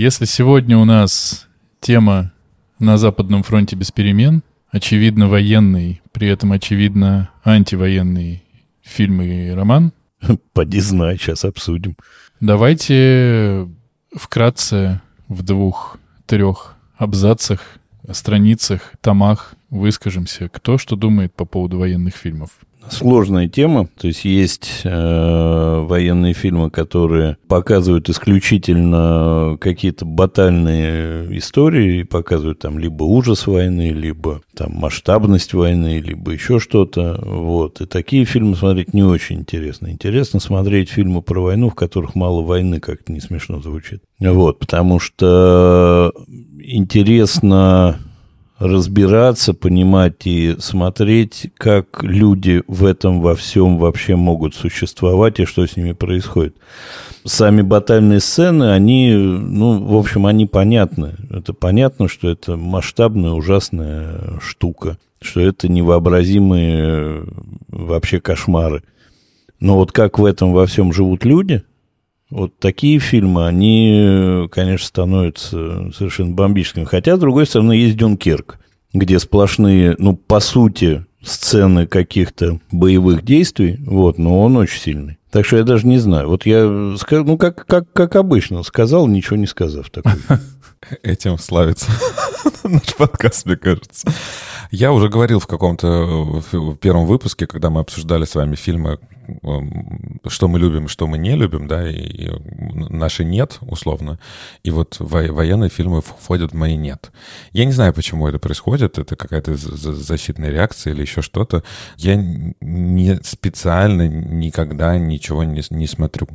Если сегодня у нас тема на Западном фронте без перемен, очевидно военный, при этом очевидно антивоенный фильм и роман. Поди знай, сейчас обсудим. Давайте вкратце в двух-трех абзацах, страницах, томах выскажемся, кто что думает по поводу военных фильмов сложная тема. То есть есть э, военные фильмы, которые показывают исключительно какие-то батальные истории, показывают там либо ужас войны, либо там масштабность войны, либо еще что-то. Вот. И такие фильмы смотреть не очень интересно. Интересно смотреть фильмы про войну, в которых мало войны, как-то не смешно звучит. Вот, потому что интересно разбираться, понимать и смотреть, как люди в этом во всем вообще могут существовать и что с ними происходит. Сами батальные сцены, они, ну, в общем, они понятны. Это понятно, что это масштабная, ужасная штука, что это невообразимые вообще кошмары. Но вот как в этом во всем живут люди – вот такие фильмы, они, конечно, становятся совершенно бомбическими. Хотя, с другой стороны, есть Дюнкерк, где сплошные, ну, по сути, сцены каких-то боевых действий, вот, но он очень сильный. Так что я даже не знаю. Вот я, ну, как, как, как обычно, сказал, ничего не сказав. Такой. Этим славится наш подкаст, мне кажется. Я уже говорил в каком-то в первом выпуске, когда мы обсуждали с вами фильмы Эм, что мы любим, что мы не любим, да, и наши нет, условно. И вот военные фильмы входят в мои нет. Я не знаю, почему это происходит, это какая-то защитная реакция или еще что-то. Я не специально никогда ничего не, не смотрю.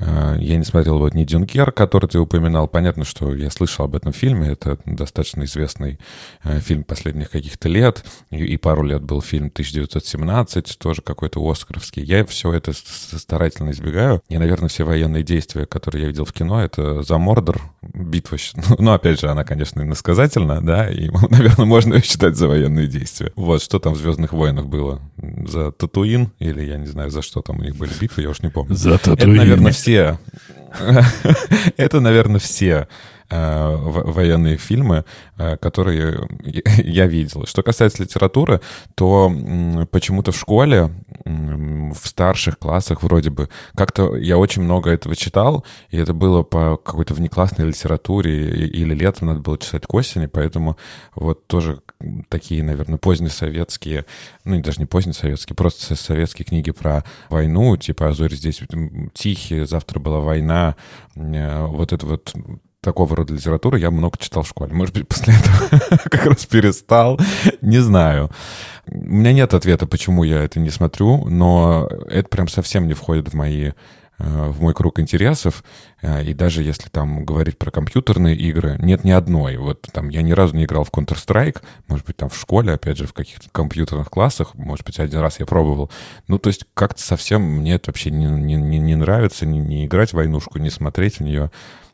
Э, я не смотрел вот ни «Дюнкер», который ты упоминал. Понятно, что я слышал об этом фильме. Это достаточно известный э, фильм последних каких-то лет. И пару лет был фильм «1917», тоже какой-то оскаровский. Я все это старательно избегаю. И, наверное, все военные действия, которые я видел в кино, это «За Мордор», битва. Ну, опять же, она, конечно, иносказательна, да, и, наверное, можно ее считать за военные действия. Вот, что там в «Звездных войнах» было? За Татуин? Или, я не знаю, за что там у них были битвы, я уж не помню. За Татуин. Это, наверное, все все, это, наверное, все э, военные фильмы, э, которые я видел. Что касается литературы, то почему-то в школе, в старших классах вроде бы, как-то я очень много этого читал, и это было по какой-то внеклассной литературе, или летом надо было читать к осени, поэтому вот тоже такие, наверное, позднесоветские, ну, даже не позднесоветские, просто советские книги про войну, типа «А зори здесь тихие», «Завтра была война», э, вот это вот такого рода литературы я много читал в школе. Может быть, после этого как раз перестал, не знаю. У меня нет ответа, почему я это не смотрю, но это прям совсем не входит в мои в мой круг интересов, э, и даже если там говорить про компьютерные игры, нет ни одной. Вот там я ни разу не играл в Counter-Strike, может быть, там в школе, опять же, в каких-то компьютерных классах, может быть, один раз я пробовал. Ну, то есть как-то совсем мне это вообще не, не, не нравится, не, не играть в войнушку, не смотреть в нее.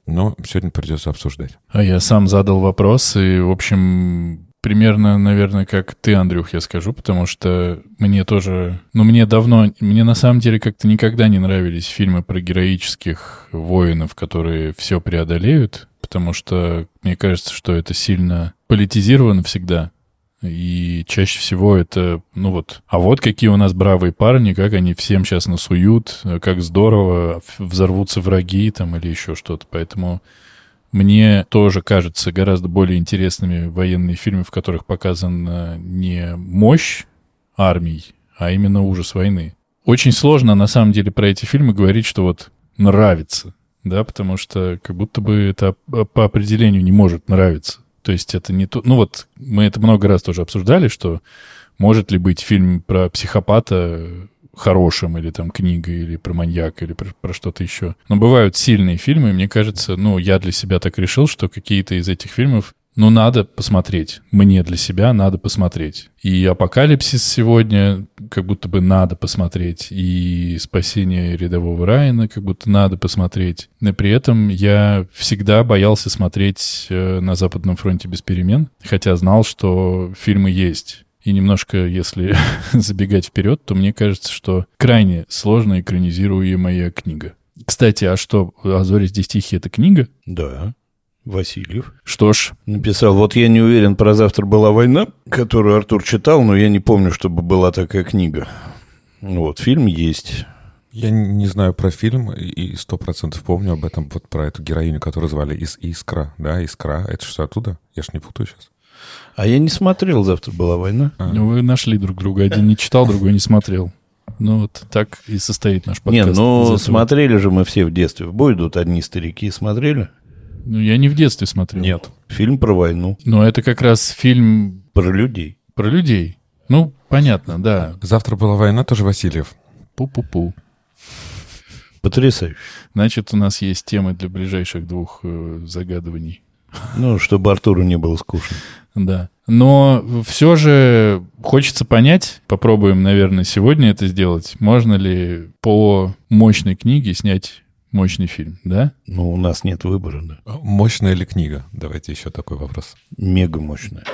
Но сегодня придется обсуждать. А я сам задал вопрос, и, в общем, примерно, наверное, как ты, Андрюх, я скажу, потому что мне тоже... Ну, мне давно... Мне на самом деле как-то никогда не нравились фильмы про героических воинов, которые все преодолеют, потому что мне кажется, что это сильно политизировано всегда. И чаще всего это, ну вот, а вот какие у нас бравые парни, как они всем сейчас насуют, как здорово, взорвутся враги там или еще что-то. Поэтому мне тоже кажется гораздо более интересными военные фильмы, в которых показана не мощь армий, а именно ужас войны. Очень сложно, на самом деле, про эти фильмы говорить, что вот нравится, да, потому что как будто бы это по определению не может нравиться. То есть это не то... Ну вот мы это много раз тоже обсуждали, что может ли быть фильм про психопата хорошим, или там книга, или про маньяка, или про, про что-то еще. Но бывают сильные фильмы, и мне кажется, ну, я для себя так решил, что какие-то из этих фильмов ну, надо посмотреть. Мне для себя надо посмотреть. И «Апокалипсис» сегодня как будто бы надо посмотреть. И «Спасение рядового Райана» как будто надо посмотреть. Но при этом я всегда боялся смотреть э, «На Западном фронте без перемен», хотя знал, что фильмы есть. И немножко, если забегать вперед, то мне кажется, что крайне сложно экранизируемая книга. Кстати, а что, «А зори здесь тихие» — это книга? Да. Васильев. Что ж, Написал, вот я не уверен, про завтра была война, которую Артур читал, но я не помню, чтобы была такая книга. Вот, фильм есть. Я не знаю про фильм и сто процентов помню об этом, вот про эту героиню, которую звали Ис Искра, да, Искра. Это что, оттуда? Я ж не путаю сейчас. А я не смотрел, завтра была война. А. ну, вы нашли друг друга. Один не читал, другой не смотрел. Ну, вот так и состоит наш подкаст. Не, ну смотрели же мы все в детстве. В бой идут одни старики. Смотрели? Ну, я не в детстве смотрел. Нет. Фильм про войну, Но это как раз фильм про людей. про людей. Ну, понятно, да. Завтра была война, тоже Васильев. Пу-пу-пу. Потрясающе. Значит, у нас есть темы для ближайших двух э, загадываний. Ну, чтобы Артуру не было скучно. Да. Но все же хочется понять, попробуем, наверное, сегодня это сделать, можно ли по мощной книге снять мощный фильм, да? Ну, у нас нет выбора, да. Мощная ли книга? Давайте еще такой вопрос. Мега мощная.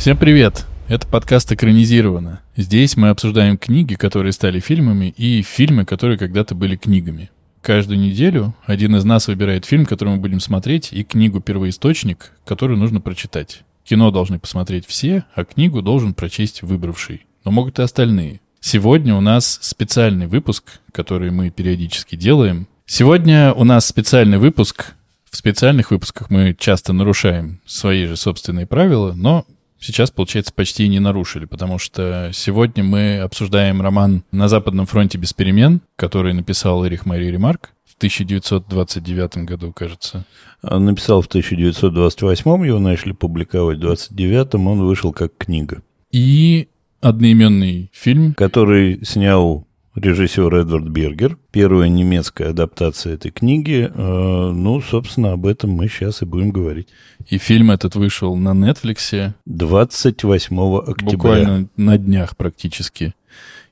Всем привет! Это подкаст «Экранизировано». Здесь мы обсуждаем книги, которые стали фильмами, и фильмы, которые когда-то были книгами. Каждую неделю один из нас выбирает фильм, который мы будем смотреть, и книгу-первоисточник, которую нужно прочитать. Кино должны посмотреть все, а книгу должен прочесть выбравший. Но могут и остальные. Сегодня у нас специальный выпуск, который мы периодически делаем. Сегодня у нас специальный выпуск. В специальных выпусках мы часто нарушаем свои же собственные правила, но сейчас, получается, почти не нарушили, потому что сегодня мы обсуждаем роман «На Западном фронте без перемен», который написал Эрих Марий Ремарк в 1929 году, кажется. А Написал в 1928 его начали публиковать, в 29-м он вышел как книга, И одноименный фильм, который снял режиссер Эдвард Бергер. Первая немецкая адаптация этой книги. Э, Ну, собственно, об этом мы сейчас и будем говорить. и фильм этот вышел на Netflix 28 октября. буквально на днях практически.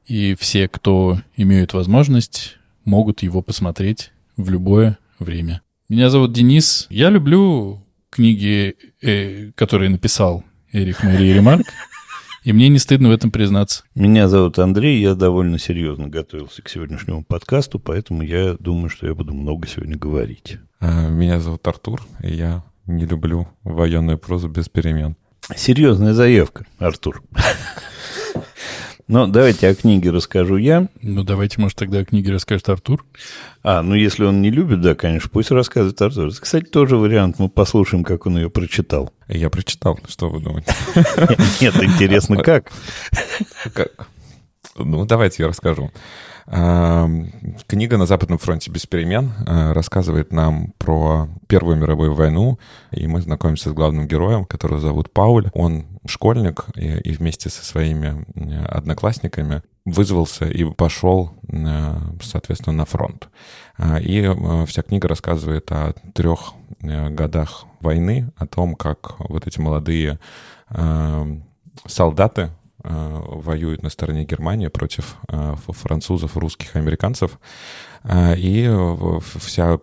И все, кто имеют возможность, могут его посмотреть в любое время. Меня зовут Денис. Я люблю книги, э, которые написал Эрих Мария Ремарк. И мне не стыдно в этом признаться. Меня зовут Андрей, я довольно серьезно готовился к сегодняшнему подкасту, поэтому я думаю, что я буду много сегодня говорить. А, Меня зовут Артур, и я не люблю военную прозу без перемен. Серьезная заявка, Артур. Но давайте о книге расскажу я. Ну, давайте, может, тогда о книге расскажет Артур. А, ну если он не любит, да, конечно, пусть рассказывает Артур. Кстати, тоже вариант. Мы послушаем, как он ее прочитал. Я прочитал, что вы думаете? Нет, интересно, как? Как? Ну, давайте я расскажу. А, Книга «На Западном фронте без перемен» а, рассказывает нам про Первую мировую войну, и мы знакомимся с главным героем, которого зовут Пауль. Он школьник, и, вместе со своими э, одноклассниками вызвался и пошел, э, соответственно, на фронт. И э, вся книга рассказывает о трех э, годах войны, о том, как вот эти молодые э, солдаты э, воюют на стороне Германии против э, французов, русских, американцев. Э, И вся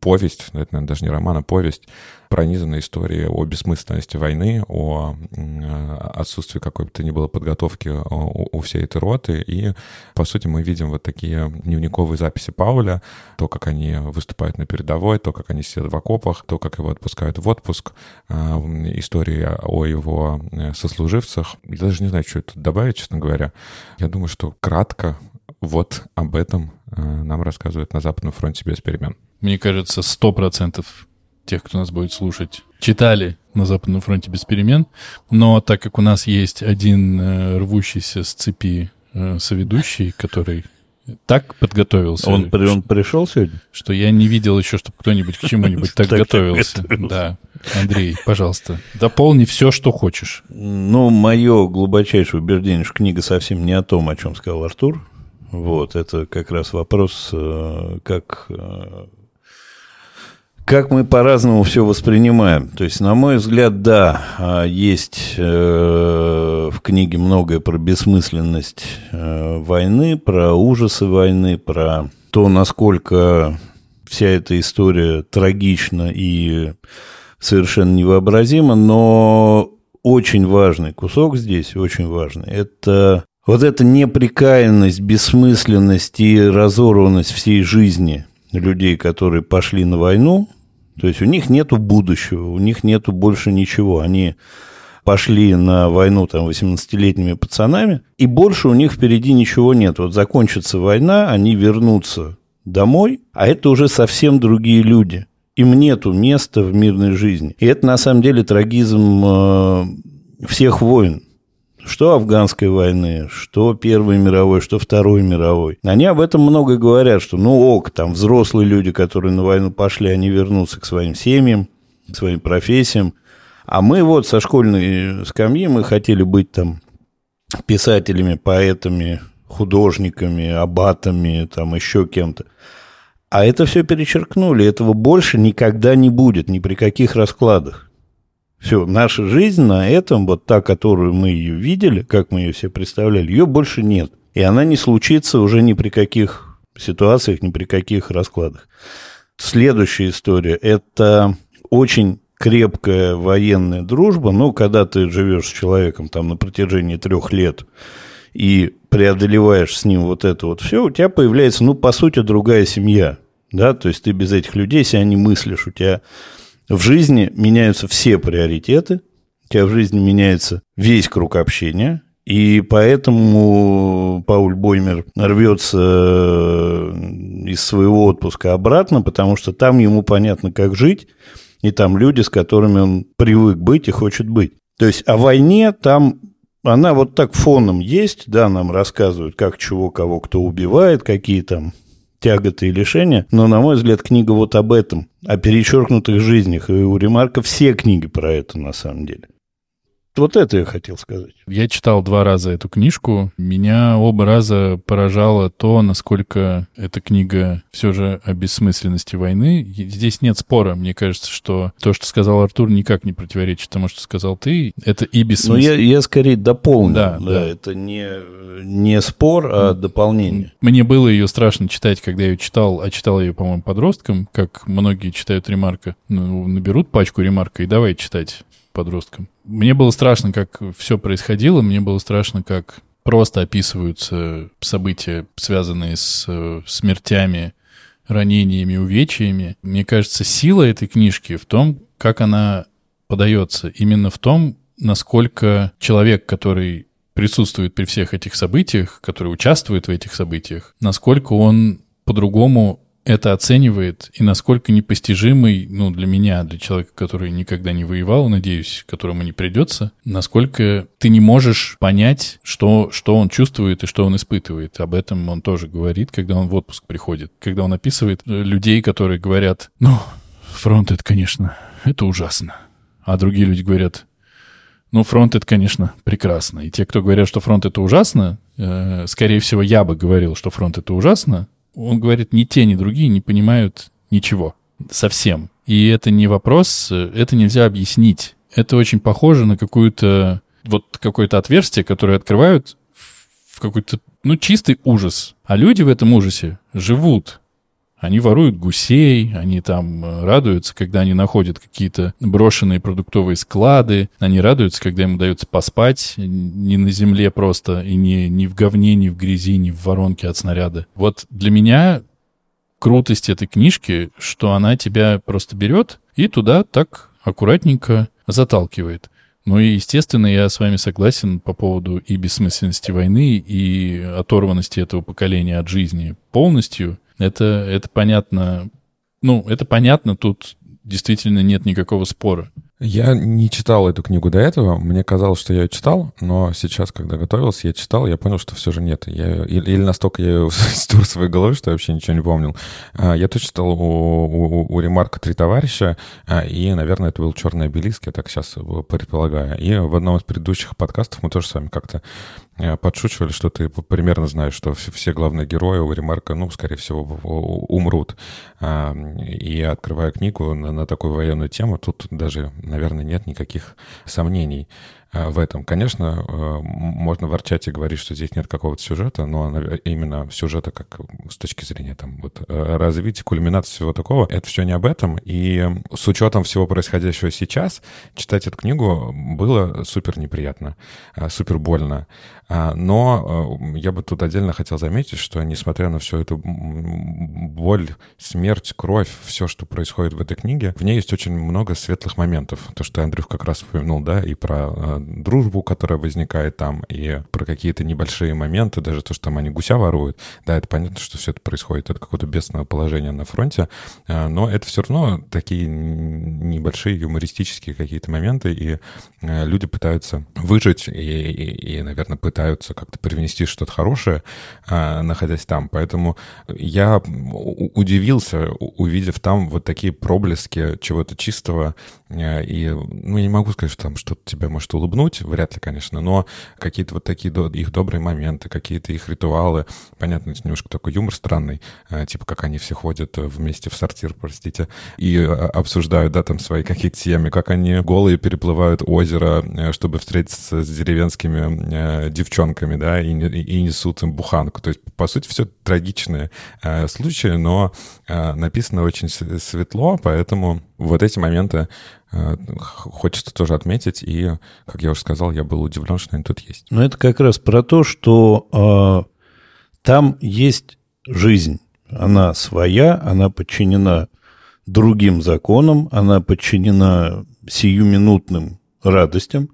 повесть, ну, это, наверное, даже не роман, а повесть, пронизана историей о бессмысленности войны, о отсутствии какой бы то ни было подготовки э, у всей этой роты. И, по сути, мы видим вот такие дневниковые записи Пауля, то, как они выступают на передовой, то, как они сидят в окопах, то, как его отпускают в отпуск, э, м, истории о его э, сослуживцах. Я даже не знаю, что тут добавить, честно говоря. Я думаю, что кратко вот об этом нам рассказывают на Западном фронте без перемен. Мне кажется, сто процентов тех, кто нас будет слушать, читали на Западном фронте без перемен. Но так как у нас есть один э, рвущийся с цепи э, соведущий, который так подготовился, Он, при- он пришел сегодня? что я не видел еще, чтобы кто-нибудь к чему-нибудь так готовился. Да. Андрей, пожалуйста, дополни все, что хочешь. Ну, мое глубочайшее убеждение, что книга совсем не о том, о чем сказал Артур. Вот, это как раз вопрос, э, как, э, как мы по-разному все воспринимаем. То есть, на мой взгляд, да, а, есть э, книге многое про бессмысленность э, войны, про ужасы войны, про то, насколько вся эта история трагична и совершенно невообразима, но очень важный кусок здесь, очень важный, это вот эта неприкаянность, бессмысленность и разорванность всей жизни людей, которые пошли на войну, то есть у них нету будущего, у них нету больше ничего. Они пошли на войну там 18-летними пацанами, и больше у них впереди ничего нет. Вот закончится война, они вернутся домой, а это уже совсем другие люди. Им нету места в мирной жизни. И это на самом деле трагизм э, всех войн что афганской войны, что Первой мировой, что Второй мировой. Они об этом много говорят, что ну ок, там взрослые люди, которые на войну пошли, они вернутся к своим семьям, к своим профессиям. А мы вот со школьной скамьи, мы хотели быть там писателями, поэтами, художниками, аббатами, там еще кем-то. А это все перечеркнули, этого больше никогда не будет, ни при каких раскладах. Все, наша жизнь на этом, вот та, которую мы ее видели, как мы ее себе представляли, ее больше нет. И она не случится уже ни при каких ситуациях, ни при каких раскладах. Следующая история – это очень крепкая военная дружба. Ну, когда ты живешь с человеком там на протяжении трех лет и преодолеваешь с ним вот это вот все, у тебя появляется, ну, по сути, другая семья. Да, то есть ты без этих людей себя не мыслишь, у тебя в жизни меняются все приоритеты, у тебя в жизни меняется весь круг общения, и поэтому Пауль Боймер рвется э, из своего отпуска обратно, потому что там ему понятно, как жить, и там люди, с которыми он привык быть и хочет быть. То есть о войне там она вот так фоном есть, да, нам рассказывают, как чего, кого кто убивает, какие там тяготы и лишения, но, на мой взгляд, книга вот об этом, о перечеркнутых жизнях, и у Ремарка все книги про это, на самом деле. Вот это я хотел сказать. Я читал два раза эту книжку. Меня оба раза поражало то, насколько эта книга все же о бессмысленности войны. Здесь нет спора. Мне кажется, что то, что сказал Артур, никак не противоречит тому, что сказал ты. Это и бессмысленно. Ну, я, я скорее дополню. Да, да, да. Это не, не спор, а дополнение. Мне было ее страшно читать, когда я ее читал, а читал я ее, по-моему, подростком, как многие читают ремарка. Ну, наберут пачку ремарка и давай читать подросткам. Мне было страшно, как все происходило, мне было страшно, как просто описываются события, связанные с э, смертями, ранениями, увечьями. Мне кажется, сила этой книжки в том, как она подается. Именно в том, насколько человек, который присутствует при всех этих событиях, который участвует в этих событиях, насколько он по-другому это оценивает и насколько непостижимый, ну, для меня, для человека, который никогда не воевал, надеюсь, которому не придется, насколько ты не можешь понять, что, что он чувствует и что он испытывает. Об этом он тоже говорит, когда он в отпуск приходит, когда он описывает э, людей, которые говорят, ну, фронт это, конечно, это ужасно. А другие люди говорят, ну, фронт это, конечно, прекрасно. И те, кто говорят, что фронт это ужасно, э, скорее всего, я бы говорил, что фронт это ужасно, он говорит, ни те, ни другие не понимают ничего. Совсем. И это не вопрос, это нельзя объяснить. Это очень похоже на какую-то вот какое-то отверстие, которое открывают в какой-то, ну, чистый ужас. А люди в этом ужасе живут. Они воруют гусей, они там э, радуются, когда они находят какие-то брошенные продуктовые склады, они радуются, когда им удается поспать не на земле просто, и не, не в говне, не в грязи, не в воронке от снаряда. Вот для меня крутость этой книжки, что она тебя просто берет и туда так аккуратненько заталкивает. Ну и, естественно, я с вами согласен по поводу и бессмысленности войны, и оторванности этого поколения от жизни полностью. Это, это понятно. Ну, это понятно, тут действительно нет никакого спора. Я не читал эту книгу до этого. Мне казалось, что я ее читал, но сейчас, когда готовился, я читал, я понял, что все же нет. Я, или, или настолько я ее стер своей голове, что я вообще ничего не помнил. А, я тоже читал у, у, у Ремарка «Три товарища», а, и, наверное, это был «Черный обелиск», я так сейчас предполагаю. И в одном из предыдущих подкастов мы тоже с вами как-то подшучивали, что ты примерно знаешь, что все главные герои у Ремарка, ну, скорее всего, умрут. И открывая книгу на, на такую военную тему, тут даже, наверное, нет никаких сомнений. Э, в этом. Конечно, э, можно ворчать и говорить, что здесь нет какого-то сюжета, но именно сюжета как с точки зрения там вот развития, кульминации всего такого, это все не об этом. И с учетом всего происходящего сейчас, читать эту книгу было супер неприятно, супер больно. А, но я бы тут отдельно хотел заметить, что несмотря на всю эту боль, смерть, кровь, все, что происходит в этой книге, в ней есть очень много светлых моментов. То, что Андрюх как раз упомянул, да, и про э, дружбу, которая возникает там, и про какие-то небольшие моменты, даже то, что там они гуся воруют. Да, это понятно, что все это происходит от какого-то бедственного положения на фронте, э, но это все равно такие небольшие юмористические какие-то моменты, и э, люди пытаются выжить и, и, и наверное, пытаются как-то привнести что-то хорошее, э, находясь там. Поэтому я удивился, увидев там вот такие проблески чего-то чистого, и, ну, я не могу сказать, что там что-то тебя может улыбнуть, вряд ли, конечно, но какие-то вот такие их добрые моменты, какие-то их ритуалы, понятно, это немножко такой юмор странный, э, типа как они все ходят вместе в сортир, простите, и э, обсуждают, да, там свои какие-то темы, как они голые переплывают озеро, чтобы встретиться с деревенскими девчонками, да, и, и несут им буханку. То есть, по сути, все трагичные случаи, но написано очень светло, поэтому вот эти моменты э, хочется тоже отметить, и, как я уже сказал, я был удивлен, что они тут есть. Но это как раз про то, что э, там есть жизнь. Она своя, она подчинена другим законам, она подчинена сиюминутным радостям.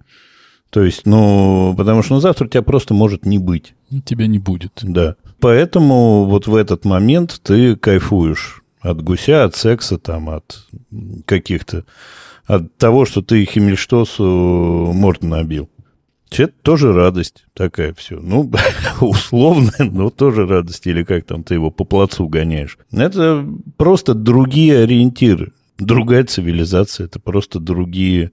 То есть, ну, потому что ну, завтра тебя просто может не быть. Тебя не будет. Да. Поэтому вот в этот момент ты кайфуешь от гуся, от секса, там, от каких-то... От того, что ты Химмельштосу морду набил. Это тоже радость такая все. Ну, условная, но тоже радость. Или как там ты его по плацу гоняешь. Это просто другие ориентиры. Другая цивилизация. Это просто другие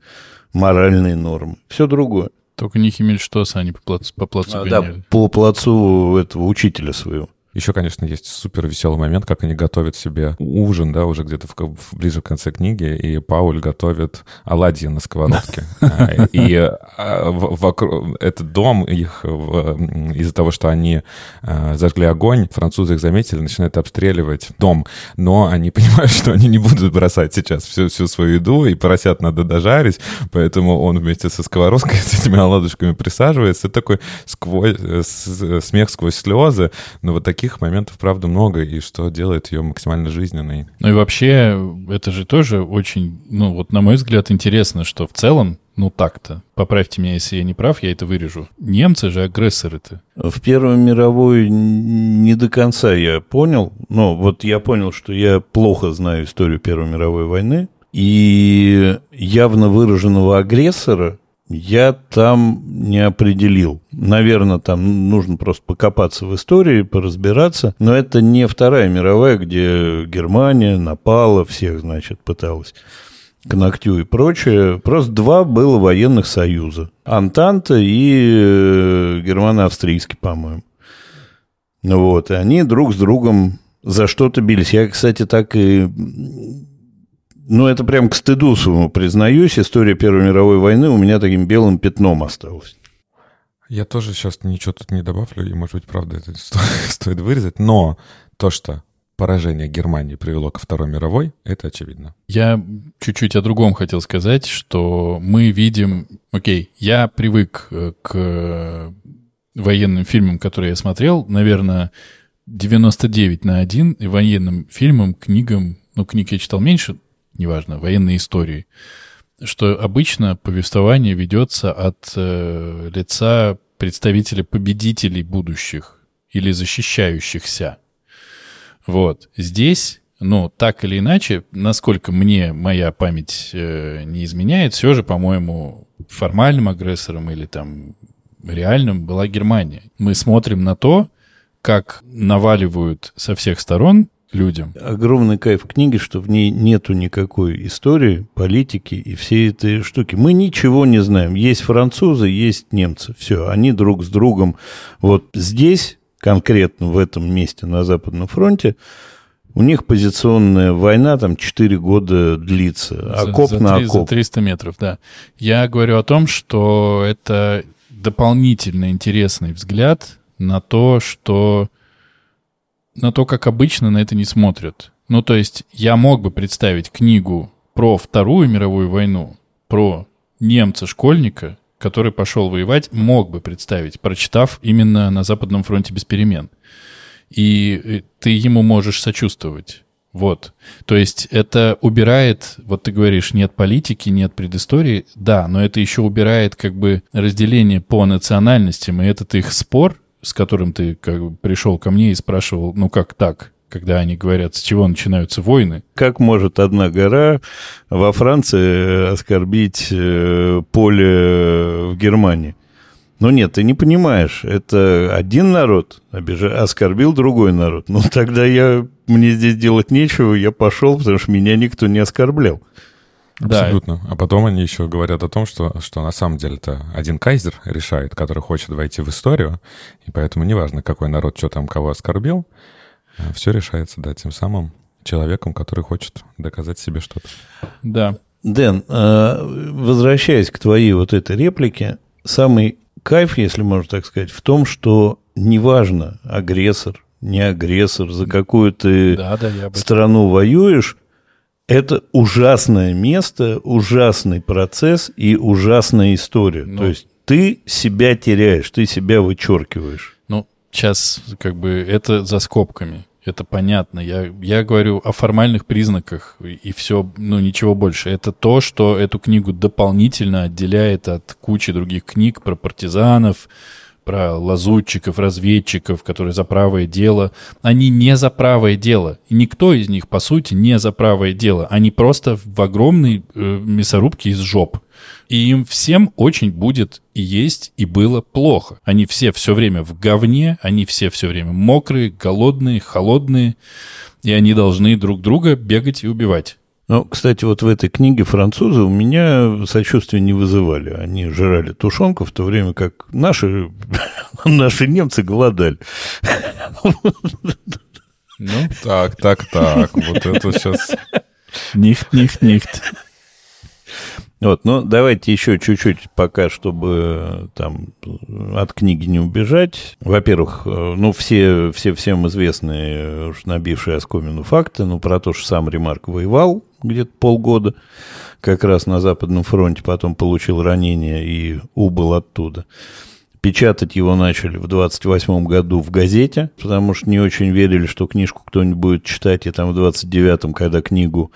моральные нормы. Все другое. Только не Химмельштоса они по плацу, по плацу а, гоняли. Да, по плацу этого учителя своего. Еще, конечно, есть супер веселый момент, как они готовят себе ужин, да, уже где-то в, в, ближе к конце книги, и Пауль готовит оладьи на сковородке. А, и а, вокруг этот дом их из-за того, что они а, зажгли огонь, французы их заметили, начинают обстреливать дом, но они понимают, что они не будут бросать сейчас всю, всю свою еду, и поросят надо дожарить, поэтому он вместе со сковородкой с этими оладушками присаживается, такой сквозь, смех сквозь слезы, но вот такие таких моментов, правда, много, и что делает ее максимально жизненной. Ну и вообще, это же тоже очень, ну вот на мой взгляд, интересно, что в целом ну так-то. Поправьте меня, если я не прав, я это вырежу. Немцы же агрессоры-то. В Первой мировой не до конца я понял. Но вот я понял, что я плохо знаю историю Первой мировой войны. И явно выраженного агрессора я там не определил. Наверное, там нужно просто покопаться в истории, поразбираться. Но это не Вторая мировая, где Германия напала, всех, значит, пыталась к ногтю и прочее. Просто два было военных союза. Антанта и э, германо-австрийский, по-моему. Вот, и они друг с другом за что-то бились. Я, кстати, так и ну, это прям к стыду своему признаюсь. История Первой мировой войны у меня таким белым пятном осталась. Я тоже сейчас ничего тут не добавлю, и, может быть, правда, это стоит вырезать. Но то, что поражение Германии привело ко Второй мировой, это очевидно. Я чуть-чуть о другом хотел сказать, что мы видим... Окей, я привык э, к военным фильмам, которые я смотрел. Наверное, 99 на 1 военным фильмам, книгам... Ну, книг я читал меньше, неважно, военной истории, что обычно повествование ведется от э, лица представителя победителей будущих или защищающихся. Вот. Здесь, ну, так или иначе, насколько мне моя память э, не изменяет, все же, по-моему, формальным агрессором или там реальным была Германия. Мы смотрим на то, как наваливают со всех сторон людям. Огромный кайф книги, что в ней нету никакой истории, политики и всей этой штуки. Мы ничего не знаем. Есть французы, есть немцы. Все, они друг с другом. Вот здесь, конкретно в этом месте на Западном фронте, У них позиционная война там 4 года длится, окоп за, на 3, окоп. За 300 метров, да. Я говорю о том, что это дополнительно интересный взгляд на то, что... На то, как обычно на это не смотрят. Ну, то есть я мог бы представить книгу про Вторую мировую войну, про немца-школьника, который пошел воевать, мог бы представить, прочитав именно на Западном фронте без перемен. И э, ты ему можешь сочувствовать. Вот. То есть это убирает, вот ты говоришь, нет политики, нет предыстории. Да, но это еще убирает как бы разделение по национальностям, и этот их спор, с которым ты как бы пришел ко мне и спрашивал, ну как так? когда они говорят, с чего начинаются войны. Как может одна гора во Франции оскорбить э, поле в Германии? Ну нет, ты не понимаешь, это один народ обижа... оскорбил другой народ. Ну тогда я, мне здесь делать нечего, я пошел, потому что меня никто не оскорблял. Абсолютно. Да. А потом они еще говорят о том, что, что на самом деле это один кайзер решает, который хочет войти в историю, и поэтому неважно, какой народ что там кого оскорбил, все решается, да, тем самым человеком, который хочет доказать себе что-то. Да. Дэн, а, возвращаясь к твоей вот этой реплике, самый кайф, если можно так сказать, в том, что неважно, агрессор, не агрессор, за какую ты да, да, страну воюешь, это ужасное место, ужасный процесс и ужасная история. Ну, То есть ты себя теряешь, ты себя вычеркиваешь сейчас как бы это за скобками. Это понятно. Я, я говорю о формальных признаках и все, ну ничего больше. Это то, что эту книгу дополнительно отделяет от кучи других книг про партизанов, про лазутчиков, разведчиков, которые за правое дело. Они не за правое дело. И никто из них, по сути, не за правое дело. Они просто в огромной э, мясорубке из жоп. И им всем очень будет и есть, и было плохо. Они все все время в говне, они все все время мокрые, голодные, холодные, и они должны друг друга бегать и убивать. Ну, кстати, вот в этой книге французы у меня сочувствия не вызывали. Они жрали тушенку в то время как наши, наши немцы голодали. Ну, так, так, так. Вот это сейчас... Нихт, нихт, нихт. Вот, ну, давайте еще чуть-чуть пока, чтобы там от книги не убежать. Во-первых, э, ну, все, все всем известные, уж набившие оскомину факты, ну, про то, что сам Ремарк воевал где-то полгода, как раз на Западном фронте, потом получил ранение и убыл оттуда. Печатать его начали в 28 году в газете, потому что не очень верили, что книжку кто-нибудь будет читать, и там в 29-м, когда книгу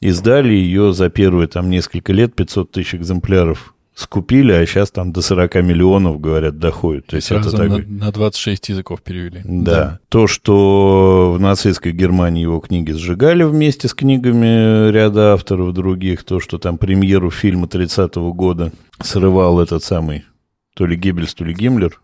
Издали ее за первые там несколько лет 500 тысяч экземпляров скупили, а сейчас там до 40 миллионов, говорят, доходит. То есть Сразу это так... на, на 26 языков перевели. Да. да. То, что в нацистской Германии его книги сжигали вместе с книгами ряда авторов других, то, что там премьеру фильма 30-го года срывал этот самый то ли Геббельс, то ли Гиммлер,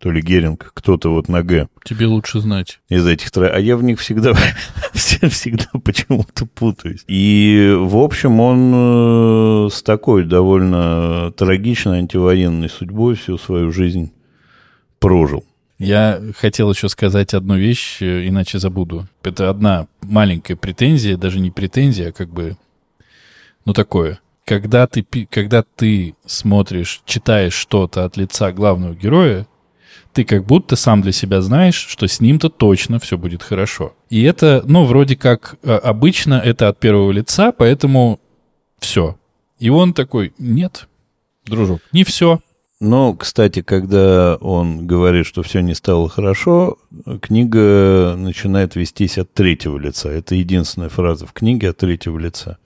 то ли Геринг, кто-то вот на Г. Тебе лучше знать. Из этих троих. А я в них всегда, всегда почему-то путаюсь. И, в общем, он э, с такой довольно трагичной антивоенной судьбой всю свою жизнь прожил. Я хотел еще сказать одну вещь, э, иначе забуду. Это одна маленькая претензия, даже не претензия, а как бы, ну такое. Когда ты, когда ты смотришь, читаешь что-то от лица главного героя, ты как будто сам для себя знаешь, что с ним-то точно все будет хорошо. И это, ну, вроде как э, обычно это от первого лица, поэтому все. И он такой, нет, дружок, не все. Но, кстати, когда он говорит, что все не стало хорошо, книга начинает вестись от третьего лица. Это единственная фраза в книге от третьего лица.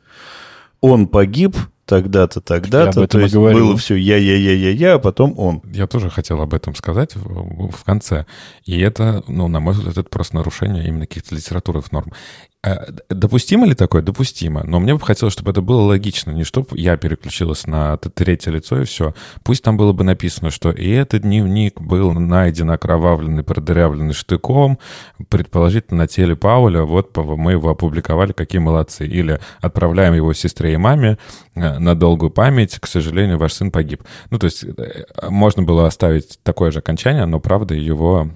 Он погиб, тогда-то, тогда-то. То есть говорил. было все я-я-я-я-я, а потом он. Я тоже хотел об этом сказать в, в конце. И это, ну, на мой взгляд, это просто нарушение именно каких-то литературных норм. Э, допустимо ли такое? Допустимо. Но мне бы хотелось, чтобы это было логично. Не чтобы я переключилась на третье лицо и все. Пусть там было бы написано, что и этот дневник был найден окровавленный, продырявленный штыком, предположительно на теле Пауля. Вот мы его опубликовали, какие молодцы. Или отправляем его сестре и маме э, на долгую память. К сожалению, ваш сын погиб. Ну, то есть э, можно было оставить такое же окончание, но, правда, его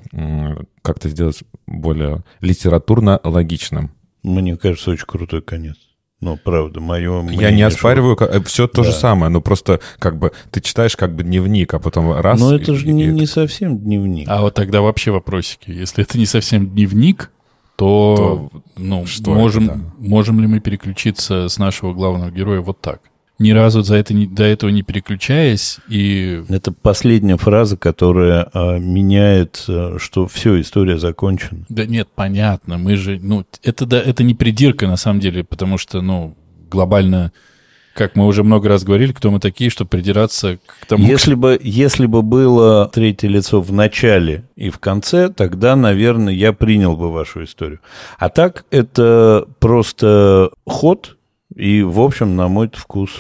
как-то сделать более литературно логичным. Мне кажется, очень крутой конец. Ну, правда, мое Я не оспариваю, что... все то да. же самое, но просто как бы ты читаешь как бы дневник, а потом раз... Но это же и, не, и... не совсем дневник. А вот тогда вообще вопросики. Если это не совсем дневник, то, то ну, что можем, это, да. можем ли мы переключиться с нашего главного героя вот так? Ни разу за это, до этого не переключаясь. И... Это последняя фраза, которая а, меняет, а, что все, история закончена. Да нет, понятно. Мы же, ну, это, да, это не придирка на самом деле, потому что, ну, глобально как мы уже много раз говорили, кто мы такие, чтобы придираться к тому... Если бы, если бы было третье лицо в начале и в конце, тогда, наверное, я принял бы вашу историю. А так это просто ход, и, в общем, на мой вкус,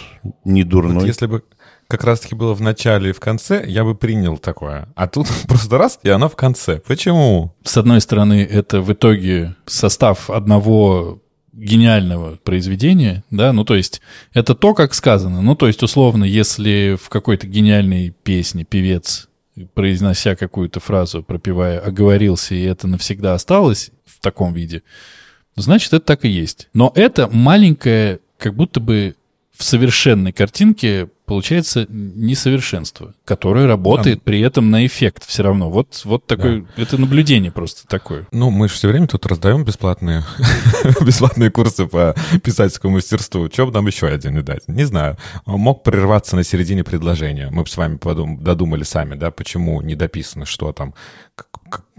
не дурной. Вот если бы как раз-таки было в начале и в конце, я бы принял такое. А тут просто раз, и она в конце. Почему? С одной стороны, это в итоге состав одного гениального произведения, да, ну то есть это то, как сказано, ну то есть условно, если в какой-то гениальной песне певец, произнося какую-то фразу, пропевая, оговорился, и это навсегда осталось в таком виде, значит это так и есть. Но это маленькая как будто бы в совершенной картинке получается несовершенство, которое работает да. при этом на эффект все равно. Вот, вот такое, да. это наблюдение просто такое. Ну, мы же все время тут раздаем бесплатные, бесплатные курсы по писательскому мастерству. Что бы нам еще один не дать? Не знаю. Мог прерваться на середине предложения. Мы бы с вами подум- додумали сами, да, почему не дописано, что там,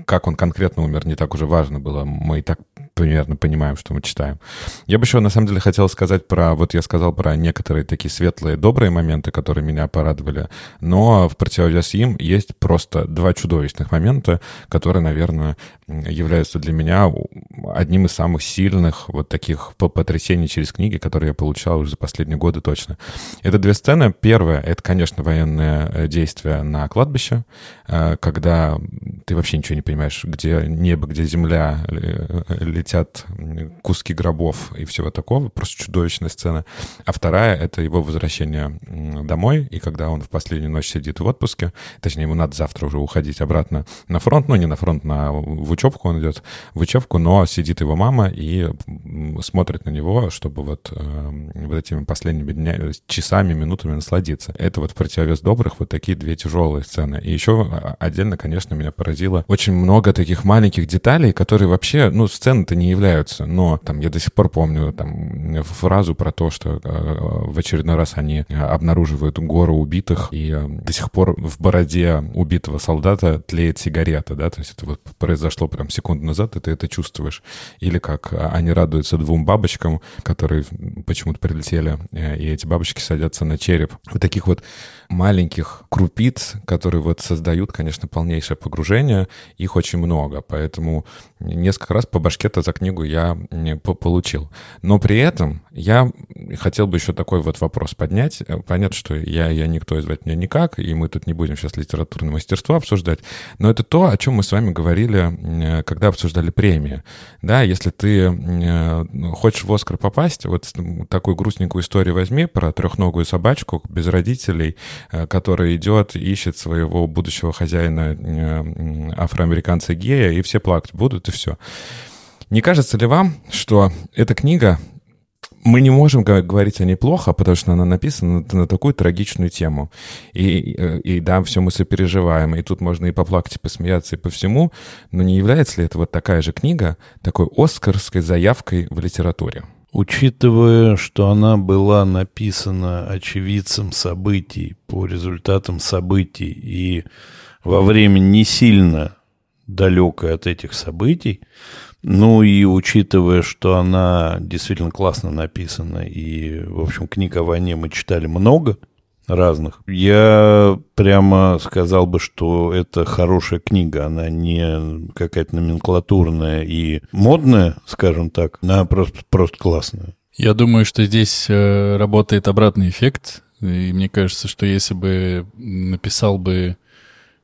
как он конкретно умер, не так уже важно было. Мы и так примерно понимаем, что мы читаем. Я бы еще, на самом деле, хотел сказать про... Вот я сказал про некоторые такие светлые, добрые моменты, которые меня порадовали, но в противовес им есть просто два чудовищных момента, которые, наверное, являются для меня одним из самых сильных вот таких потрясений через книги, которые я получал уже за последние годы точно. Это две сцены. Первая — это, конечно, военное э, действие на кладбище, э, когда ты вообще ничего не понимаешь, где небо, где земля, летят куски гробов и всего такого. Просто чудовищная сцена. А вторая — это его возвращение домой, и когда он в последнюю ночь сидит в отпуске, точнее, ему надо завтра уже уходить обратно на фронт, ну, не на фронт, на, в учебку он идет, в учебку, но сидит его мама и смотрит на него, чтобы вот, э, вот этими последними дня, часами, минутами насладиться. Это вот противовес добрых вот такие две тяжелые сцены. И еще отдельно, конечно, меня поразило очень много таких маленьких деталей, которые вообще, ну, сцены-то не являются, но там я до сих пор помню там фразу про то, что э, в очередной раз они обнаруживают гору убитых, и э, до сих пор в бороде убитого солдата тлеет сигарета, да, то есть это вот произошло прям секунду назад, и ты это чувствуешь. Или как а, они радуются двум бабочкам, которые почему-то прилетели, э, и эти бабочки садятся на череп. Вот таких вот маленьких крупиц, которые вот создают, конечно, полнейшее погружение, их очень много, поэтому несколько раз по башке-то за книгу я получил. Но при этом я хотел бы еще такой вот вопрос поднять. Понятно, что я, я никто и звать меня никак, и мы тут не будем сейчас литературное мастерство обсуждать, но это то, о чем мы с вами говорили, когда обсуждали премии. Да, если ты хочешь в Оскар попасть, вот такую грустненькую историю возьми про трехногую собачку без родителей, Э, который идет, ищет своего будущего хозяина э, афроамериканца гея, и все плакать будут, и все. Не кажется ли вам, что эта книга мы не можем говорить о ней плохо, потому что она написана на, на такую трагичную тему. И, и, да, все мы сопереживаем, и тут можно и поплакать, и посмеяться, и по всему, но не является ли это вот такая же книга такой оскарской заявкой в литературе? Учитывая, что она была написана очевидцем событий по результатам событий и во время не сильно далекой от этих событий, ну и учитывая, что она действительно классно написана, и, в общем, книг о войне мы читали много – разных. Я прямо сказал бы, что это хорошая книга. Она не какая-то номенклатурная и модная, скажем так. Она просто, просто классная. Я думаю, что здесь э, работает обратный эффект. И мне кажется, что если бы написал бы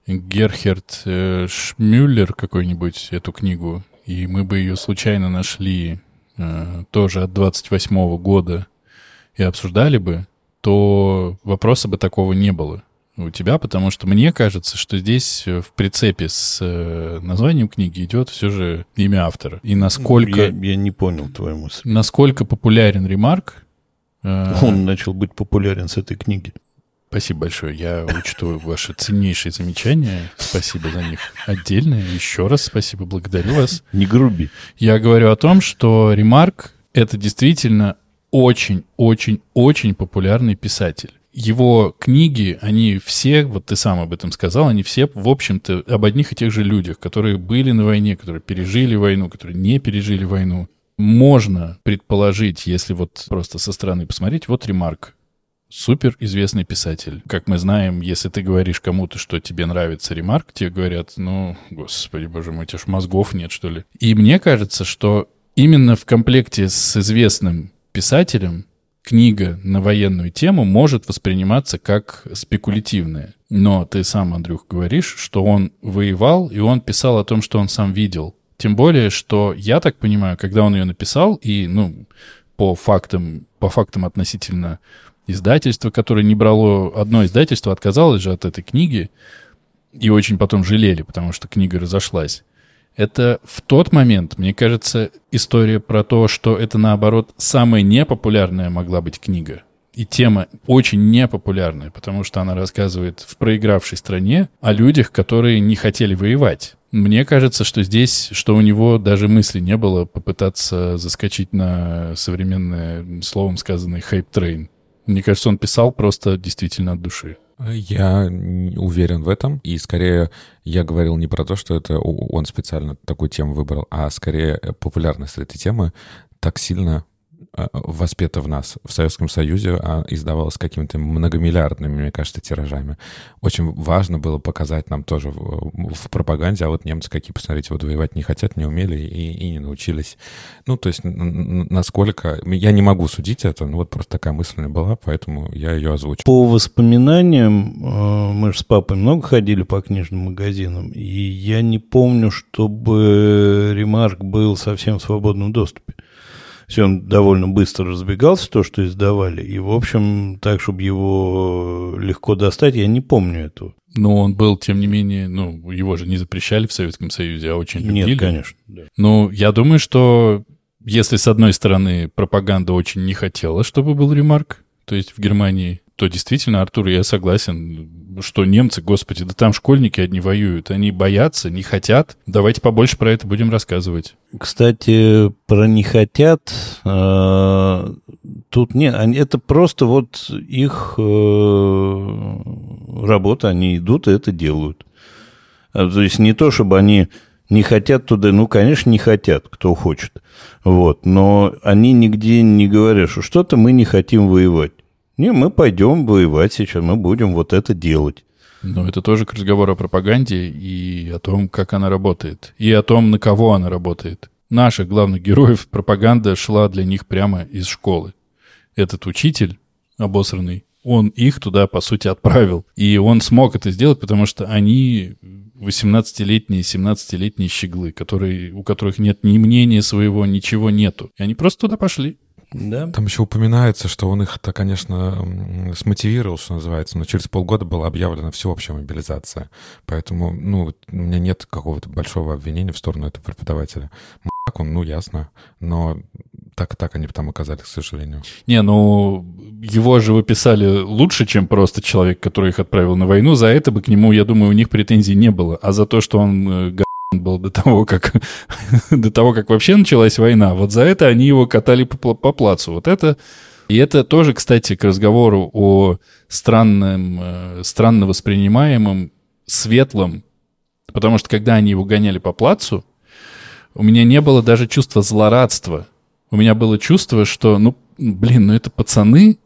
Герхерд э, Шмюллер какой-нибудь эту книгу, и мы бы ее случайно нашли э, тоже от 28 года и обсуждали бы, то вопроса бы такого не было. у тебя, потому что мне кажется, что здесь э, в прицепе с э, названием книги идет все же имя автора. И насколько... Я, я не понял твою мысль. Насколько популярен ремарк. Э, Он начал быть популярен с этой книги. Спасибо большое. Я учту ваши ценнейшие замечания. Спасибо за них отдельно. Еще раз спасибо, благодарю вас. Не груби. Я говорю о том, что ремарк — это действительно очень-очень-очень популярный писатель его книги, они все, вот ты сам об этом сказал, они все, в общем-то, об одних и тех же людях, которые были на войне, которые пережили войну, которые не пережили войну. Можно предположить, если вот просто со стороны посмотреть, вот ремарк. Супер известный писатель. Как мы знаем, если ты говоришь кому-то, что тебе нравится ремарк, тебе говорят, ну, господи, боже мой, у тебя ж мозгов нет, что ли. И мне кажется, что именно в комплекте с известным писателем книга на военную тему может восприниматься как спекулятивная. Но ты сам, Андрюх, говоришь, что он воевал, и он писал о том, что он сам видел. Тем более, что я так понимаю, когда он ее написал, и, ну, по фактам, по фактам относительно издательства, которое не брало... Одно издательство отказалось же от этой книги, и очень потом жалели, потому что книга разошлась. Это в тот момент, мне кажется, история про то, что это, наоборот, самая непопулярная могла быть книга. И тема очень непопулярная, потому что она рассказывает в проигравшей стране о людях, которые не хотели воевать. Мне кажется, что здесь, что у него даже мысли не было попытаться заскочить на современное, словом сказанный, hype train. Мне кажется, он писал просто действительно от души. Я уверен в этом, и скорее я говорил не про то, что это он специально такую тему выбрал, а скорее популярность этой темы так сильно воспета в нас. В Советском Союзе а, издавалась какими-то многомиллиардными, мне кажется, тиражами. Очень важно было показать нам тоже в, пропаганде, а вот немцы какие, посмотрите, вот воевать не хотят, не умели и, и не научились. Ну, то есть насколько... Я не могу судить это, ну вот просто такая мысль была, поэтому я ее озвучу. По воспоминаниям, э, мы же с папой много ходили по книжным магазинам, и я не помню, чтобы ремарк был совсем в свободном доступе все он довольно быстро разбегался, то, что издавали. И, в общем, так, чтобы его легко достать, я не помню этого. Но он был, тем не менее, ну, его же не запрещали в Советском Союзе, а очень любили. Нет, конечно. Да. Ну, я думаю, что если, с одной стороны, пропаганда очень не хотела, чтобы был ремарк, то есть в Германии, то действительно, Артур, я согласен, что немцы, господи, да там школьники одни воюют, они боятся, не хотят. Давайте побольше про это будем рассказывать. Кстати, про не хотят, э, тут нет, они, это просто вот их э, работа, они идут и это делают. А, то есть не то, чтобы они не хотят туда, ну, конечно, не хотят, кто хочет. Вот, но они нигде не говорят, что что-то мы не хотим воевать. Не, мы пойдем воевать сейчас, мы будем вот это делать. Но это тоже к разговору о пропаганде и о том, как она работает. И о том, на кого она работает. Наших главных героев пропаганда шла для них прямо из школы. Этот учитель обосранный, он их туда, по сути, отправил. И он смог это сделать, потому что они 18-летние, 17-летние щеглы, которые, у которых нет ни мнения своего, ничего нету. И они просто туда пошли. Да. Там еще упоминается, что он их-то, конечно, смотивировал, что называется, но через полгода была объявлена всеобщая мобилизация. Поэтому, ну, у меня нет какого-то большого обвинения в сторону этого преподавателя. Мак он, ну, ясно, но так так они там оказались, к сожалению. Не, ну, его же выписали лучше, чем просто человек, который их отправил на войну. За это бы к нему, я думаю, у них претензий не было. А за то, что он э, был до того, как, до того, как вообще началась война. Вот за это они его катали по, по плацу. Вот это... И это тоже, кстати, к разговору о странном, э, странно воспринимаемом, светлом. Потому что когда они его гоняли по плацу, у меня не было даже чувства злорадства. У меня было чувство, что, ну, блин, ну это пацаны,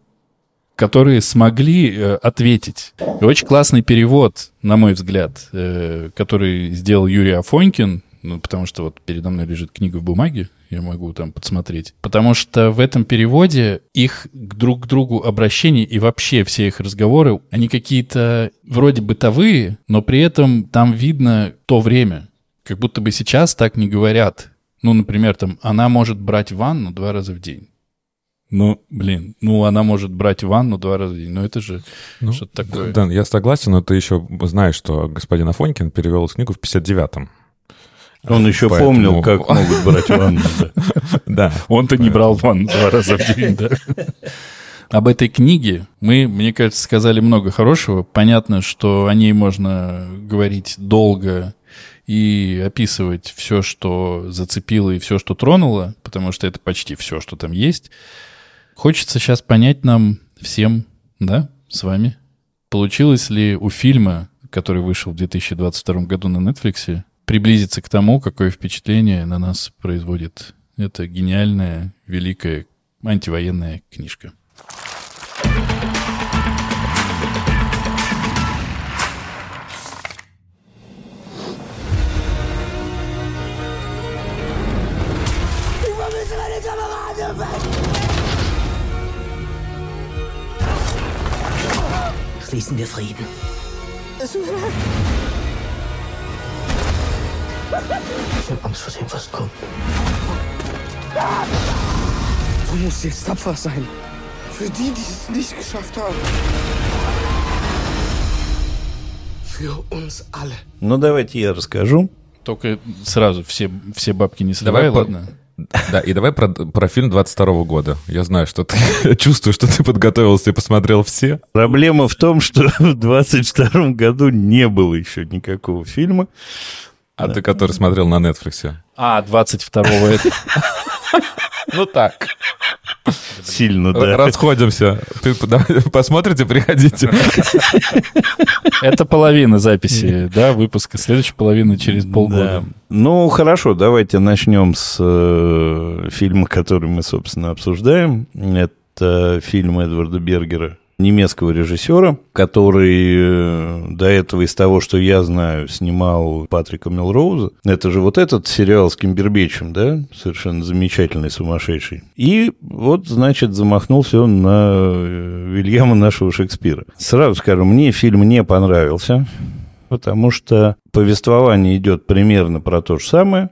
которые смогли э, ответить. И очень классный перевод, на мой взгляд, э, который сделал Юрий Афонькин, ну, потому что вот передо мной лежит книга в бумаге, я могу там подсмотреть. Потому что в этом переводе их друг к другу обращения и вообще все их разговоры, они какие-то вроде бытовые, но при этом там видно то время. Как будто бы сейчас так не говорят. Ну, например, там, она может брать ванну два раза в день. Ну, блин, ну она может брать ванну два раза в день, но это же Ну, что-то такое. Да, я согласен, но ты еще знаешь, что господин Афонькин перевел книгу в 59-м. Он еще Поэтому- помнил, как могут брать ванну. да. Да. Он-то не брал ванну два раза в день, да. Об этой книге мы, мне кажется, сказали много хорошего. Понятно, что о ней можно говорить долго и описывать все, что зацепило и все, что тронуло, потому что это почти все, что там есть. Хочется сейчас понять нам всем, да, с вами, получилось ли у фильма, который вышел в 2022 году на Netflix, приблизиться к тому, какое впечатление на нас производит эта гениальная, великая антивоенная книжка. Schließen wir Frieden. Ich habe Angst vor dem, was kommt. Du musst jetzt tapfer sein. Für die, die es nicht geschafft haben. Für uns alle. Ну, давайте я расскажу. Только сразу все, все бабки не сливай, Давай по- ладно? Да, и давай про, про фильм 22 года. Я знаю, что ты... Чувствую, что ты подготовился и посмотрел все. Проблема в том, что в 22 году не было еще никакого фильма. А ты, который смотрел на Netflix. А, 22-го это... Ну так. Сильно, да. Расходимся. Посмотрите, приходите. Это половина записи, да, выпуска. Следующая половина через полгода. Да. Ну, хорошо, давайте начнем с э, фильма, который мы, собственно, обсуждаем. Это фильм Эдварда Бергера, немецкого режиссера, который э, до этого из того, что я знаю, снимал Патрика Мелроуза. Это же вот этот сериал с Кимбербечем, да? Совершенно замечательный, сумасшедший. И вот, значит, замахнулся он на э, Вильяма нашего Шекспира. Сразу скажу, мне фильм не понравился потому что повествование идет примерно про то же самое,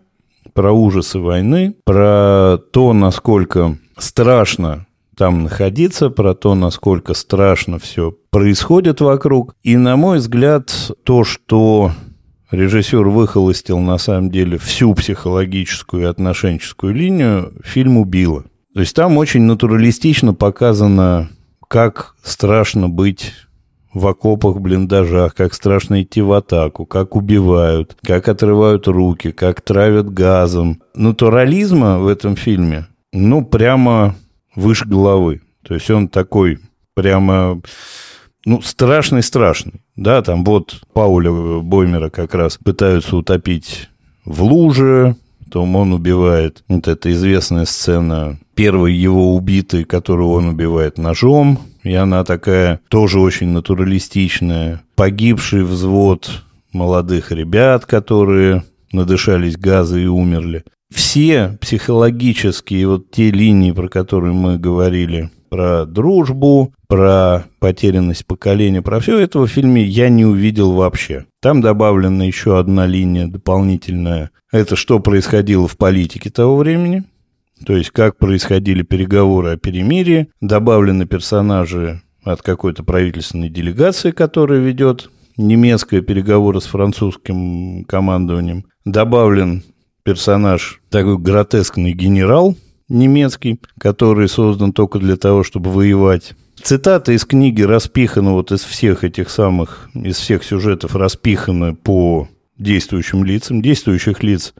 про ужасы войны, про то, насколько страшно там находиться, про то, насколько страшно все происходит вокруг. И, на мой взгляд, то, что режиссер выхолостил на самом деле всю психологическую и отношенческую линию, фильм убило. То есть там очень натуралистично показано, как страшно быть в окопах, блиндажах, как страшно идти в атаку, как убивают, как отрывают руки, как травят газом. Натурализма в этом фильме, ну, прямо выше головы. То есть он такой прямо, ну, страшный-страшный. Да, там вот Пауля Боймера как раз пытаются утопить в луже, потом он убивает. Вот эта известная сцена первой его убитой, которую он убивает ножом, и она такая тоже очень натуралистичная. Погибший взвод молодых ребят, которые надышались газа и умерли. Все психологические вот те линии, про которые мы говорили, про дружбу, про потерянность поколения, про все это в фильме я не увидел вообще. Там добавлена еще одна линия дополнительная. Это что происходило в политике того времени. То есть, как происходили переговоры о перемирии. Добавлены персонажи от какой-то правительственной делегации, которая ведет немецкие переговоры с французским командованием. Добавлен персонаж, такой гротескный генерал немецкий, который создан только для того, чтобы воевать. Цитата из книги распихана вот из всех этих самых, из всех сюжетов распихана по действующим лицам. Действующих лиц,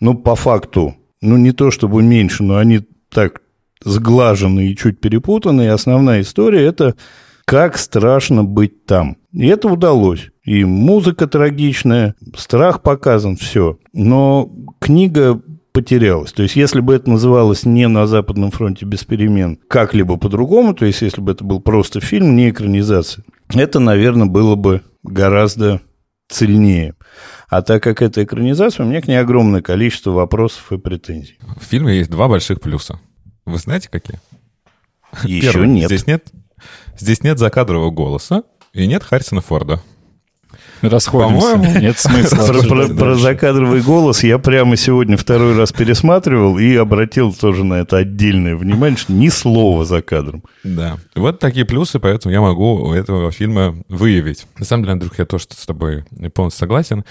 ну, по факту, ну, не то чтобы меньше, но они так сглажены и чуть перепутаны. И основная история – это как страшно быть там. И это удалось. И музыка трагичная, страх показан, все. Но книга потерялась. То есть, если бы это называлось не на Западном фронте без перемен, как-либо по-другому, то есть, если бы это был просто фильм, не экранизация, это, наверное, было бы гораздо цельнее. А так как это экранизация, у меня к ней огромное количество вопросов и претензий. В фильме есть два больших плюса. Вы знаете, какие? Еще Первый. нет. Здесь нет, здесь нет закадрового голоса и нет Харрисона Форда. Расходимся. По-моему, Нет смысла. Про, про- про закадровый голос я прямо сегодня второй раз пересматривал и обратил тоже на это отдельное внимание, что ни слова за кадром. Да. Вот такие плюсы, поэтому я могу у этого фильма выявить. На самом деле, Андрюх, я тоже с тобой полностью согласен.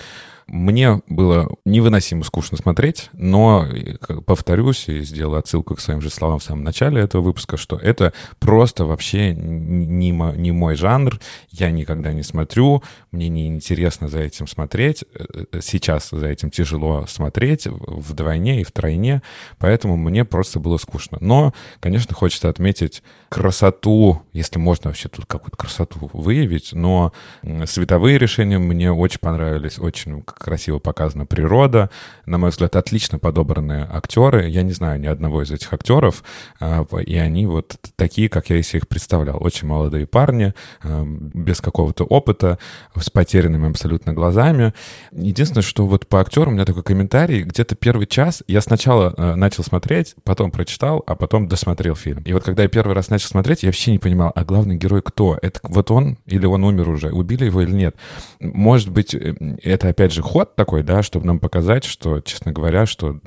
Мне было невыносимо скучно смотреть, но, э, повторюсь и сделаю отсылку к своим же словам в самом начале этого выпуска, что это просто вообще не, не мой жанр, я никогда не смотрю, мне не интересно за этим смотреть, э, э, сейчас за этим тяжело смотреть вдвойне и втройне, поэтому мне просто было скучно. Но, конечно, хочется отметить красоту, если можно вообще тут какую-то красоту выявить, но световые решения мне очень понравились, очень красиво показана природа, на мой взгляд, отлично подобранные актеры, я не знаю ни одного из этих актеров, а, и они вот такие, как я себе их представлял, очень молодые парни, а, без какого-то опыта, с потерянными абсолютно глазами. Единственное, что вот по актеру у меня такой комментарий, где-то первый час я сначала э, начал смотреть, потом прочитал, а потом досмотрел фильм. И вот когда я первый раз начал смотреть, я вообще не понимал, а главный герой кто? Это вот он или он умер уже? Убили его или нет? Может быть, э, это опять же ход такой, да, чтобы нам показать, что, честно говоря, что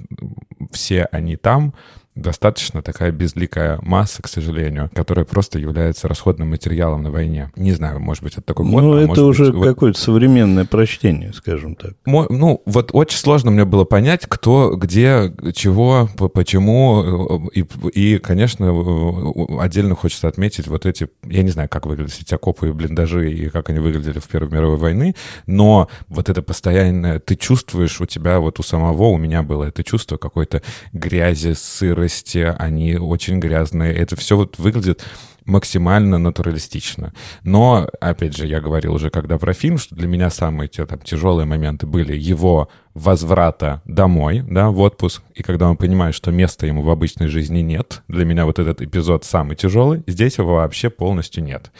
все они там, достаточно такая безликая масса, к сожалению, которая просто является расходным материалом на войне. Не знаю, может быть, это такой ход. Ну, а это уже быть, вот- какое-то современное прочтение, скажем так. Мо- ну, вот очень сложно мне было понять, кто, где, чего, по- почему. э, И, и, конечно, э, отдельно хочется отметить вот эти... Я не знаю, как выглядят эти окопы и блиндажи, и как они выглядели в Первой мировой войны, но вот это постоянное... Ты чувствуешь у тебя, вот у самого, у меня было это чувство какой-то грязи, сырости, они очень грязные. Это все вот выглядит максимально натуралистично. Но, опять же, я говорил уже когда про фильм, что для меня самые те, там, тяжелые моменты были его возврата домой, да, в отпуск, и когда он понимает, что места ему в обычной жизни нет, для меня вот этот эпизод самый тяжелый, здесь его вообще полностью нет.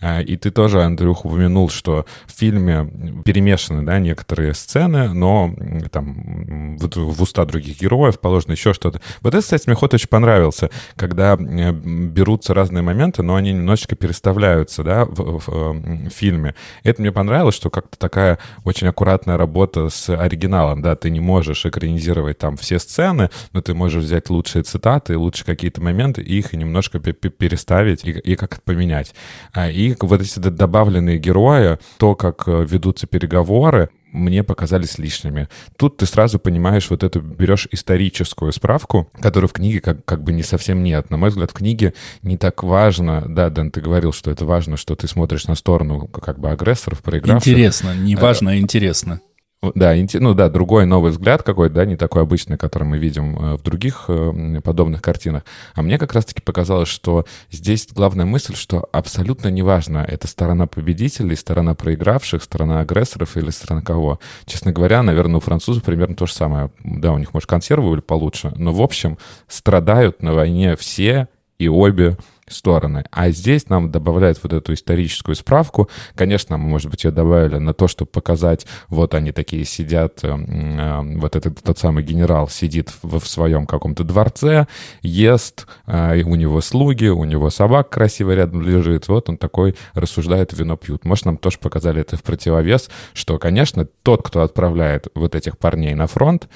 А, И ты тоже, Андрюх, упомянул, что в фильме перемешаны, да, некоторые сцены, но там в, уста других героев положено еще что-то. Вот это, кстати, мне ход очень понравился, когда берутся разные моменты, но они немножечко переставляются, да, в, в, э, в фильме. Это мне понравилось, что как-то такая очень аккуратная работа с оригиналом, да, ты не можешь экранизировать там все сцены, но ты можешь взять лучшие цитаты, лучшие какие-то моменты, и их немножко пе- пе- переставить и, и как-то поменять. А, И вот эти добавленные герои, то, как э, ведутся переговоры, мне показались лишними. Тут ты сразу понимаешь вот эту, берешь историческую справку, которую в книге как, как бы не совсем нет. На мой взгляд, в книге не так важно, да, Дэн, ты говорил, что это важно, что ты смотришь на сторону как бы агрессоров, проигравших. Интересно, не важно, а интересно. Да, ну да, другой новый взгляд какой-то, да, не такой обычный, который мы видим э, в других э, подобных картинах. А мне как раз-таки показалось, что здесь главная мысль, что абсолютно неважно, это сторона победителей, сторона проигравших, сторона агрессоров или сторона кого. Честно говоря, наверное, у французов примерно то же самое. Да, у них, может, консервы были получше, но, в общем, страдают на войне все и обе стороны. А здесь нам добавляют вот эту историческую справку. Конечно, может быть, ее добавили на то, чтобы показать, вот они такие сидят, э, э, вот этот тот самый генерал сидит в, в своем каком-то дворце, ест, э, у него слуги, у него собак красиво рядом лежит, вот он такой рассуждает, вино пьют. Может, нам тоже показали это в противовес, что, конечно, тот, кто отправляет вот этих парней на фронт,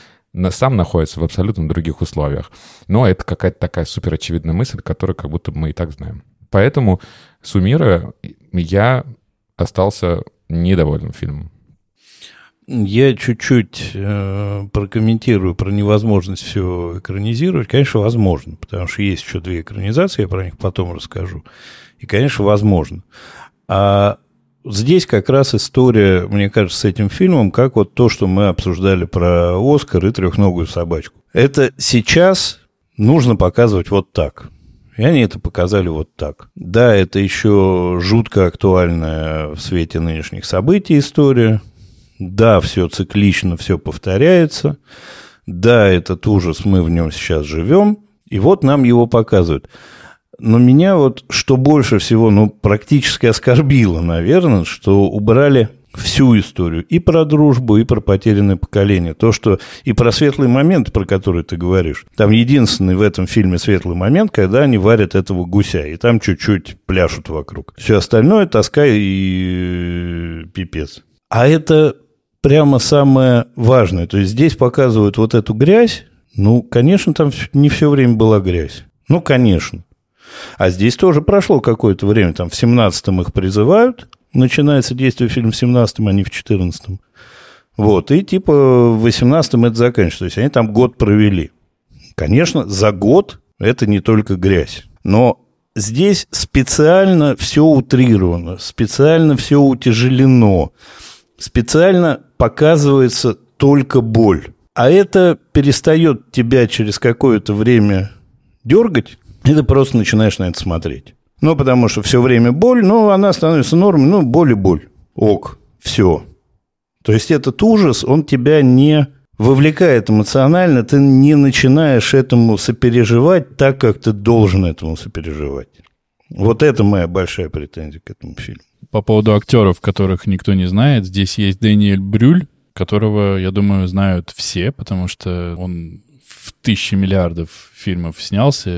сам находится в абсолютно других условиях. Но это какая-то такая супер очевидная мысль, которую как будто мы и так знаем. Поэтому, суммируя, я остался недоволен фильмом. Я чуть-чуть э, прокомментирую про невозможность все экранизировать. Конечно, возможно, потому что есть еще две экранизации, я про них потом расскажу. И, конечно, возможно. А здесь как раз история, мне кажется, с этим фильмом, как вот то, что мы обсуждали про Оскар и трехногую собачку. Это сейчас нужно показывать вот так. И они это показали вот так. Да, это еще жутко актуальная в свете нынешних событий история. Да, все циклично, все повторяется. Да, этот ужас, мы в нем сейчас живем. И вот нам его показывают. Но меня вот, что больше всего, ну, практически оскорбило, наверное, что убрали всю историю и про дружбу, и про потерянное поколение. То, что и про светлый момент, про который ты говоришь. Там единственный в этом фильме светлый момент, когда они варят этого гуся, и там чуть-чуть пляшут вокруг. Все остальное тоска и пипец. А это прямо самое важное. То есть здесь показывают вот эту грязь. Ну, конечно, там не все время была грязь. Ну, конечно. А здесь тоже прошло какое-то время. Там в 17-м их призывают. Начинается действие фильма в 17-м, а не в 14-м. Вот. И типа в 18-м это заканчивается. То есть они там год провели. Конечно, за год это не только грязь. Но здесь специально все утрировано, специально все утяжелено, специально показывается только боль. А это перестает тебя через какое-то время дергать, и ты просто начинаешь на это смотреть. Ну, потому что все время боль, но она становится нормой, ну, боль и боль. Ок, все. То есть этот ужас, он тебя не вовлекает эмоционально, ты не начинаешь этому сопереживать так, как ты должен этому сопереживать. Вот это моя большая претензия к этому фильму. По поводу актеров, которых никто не знает, здесь есть Дэниэль Брюль, которого, я думаю, знают все, потому что он в тысячи миллиардов фильмов снялся.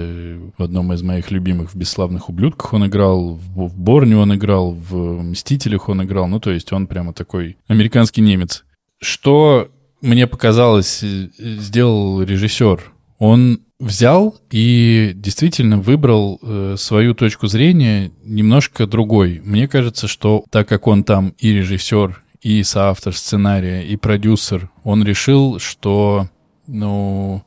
В одном из моих любимых в «Бесславных ублюдках» он играл, в, в «Борне» он играл, в «Мстителях» он играл. Ну, то есть он прямо такой американский немец. Что мне показалось, э, сделал режиссер? Он взял и действительно выбрал э, свою точку зрения немножко другой. Мне кажется, что так как он там и режиссер, и соавтор сценария, и продюсер, он решил, что, ну,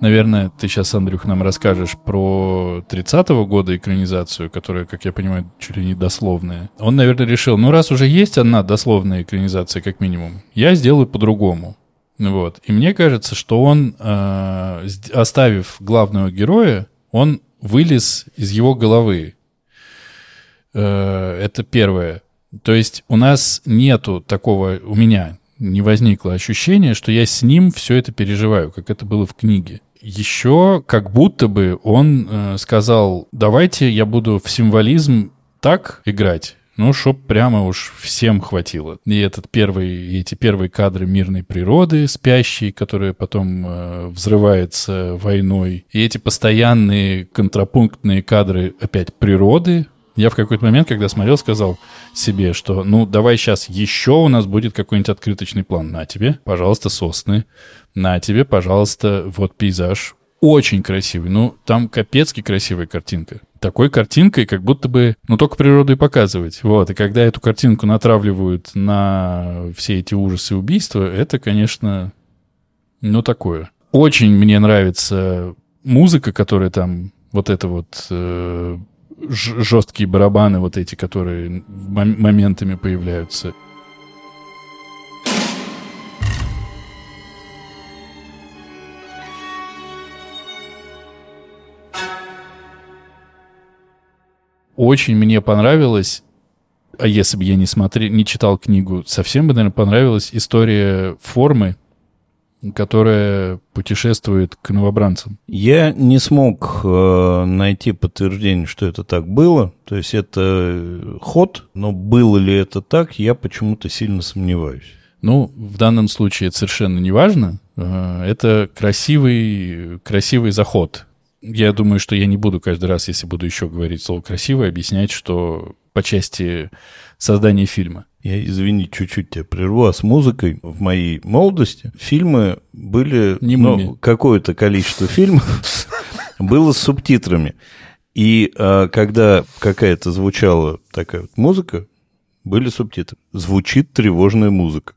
наверное, ты сейчас, Андрюх, нам расскажешь про 30-го года экранизацию, которая, как я понимаю, чуть ли не дословная. Он, наверное, решил, ну, раз уже есть одна дословная экранизация, как минимум, я сделаю по-другому. Вот. И мне кажется, что он, э, оставив главного героя, он вылез из его головы. Э, это первое. То есть у нас нету такого, у меня не возникло ощущения, что я с ним все это переживаю, как это было в книге. Еще как будто бы он э, сказал, давайте я буду в символизм так играть, ну, чтоб прямо уж всем хватило. И этот первый, эти первые кадры мирной природы, спящей, которая потом э, взрывается войной, и эти постоянные контрапунктные кадры опять природы, я в какой-то момент, когда смотрел, сказал себе, что ну давай сейчас еще у нас будет какой-нибудь открыточный план. На тебе, пожалуйста, сосны. На тебе, пожалуйста, вот пейзаж. Очень красивый. Ну, там капецки красивая картинка. Такой картинкой, как будто бы, ну, только природу и показывать. Вот, и когда эту картинку натравливают на все эти ужасы и убийства, это, конечно, ну, такое. Очень мне нравится музыка, которая там, вот это вот э, жесткие барабаны вот эти, которые моментами появляются. Очень мне понравилось, а если бы я не смотрел, не читал книгу, совсем бы, наверное, понравилась история формы которая путешествует к новобранцам. Я не смог э, найти подтверждение, что это так было. То есть это ход, но было ли это так, я почему-то сильно сомневаюсь. Ну, в данном случае это совершенно не важно. Э, это красивый, красивый заход. Я думаю, что я не буду каждый раз, если буду еще говорить слово «красивый», объяснять, что по части создания фильма. Я, извини, чуть-чуть тебя прерву. А с музыкой в моей молодости фильмы были... Не ну, какое-то количество фильмов было с субтитрами. И а, когда какая-то звучала такая вот музыка, были субтитры. Звучит тревожная музыка.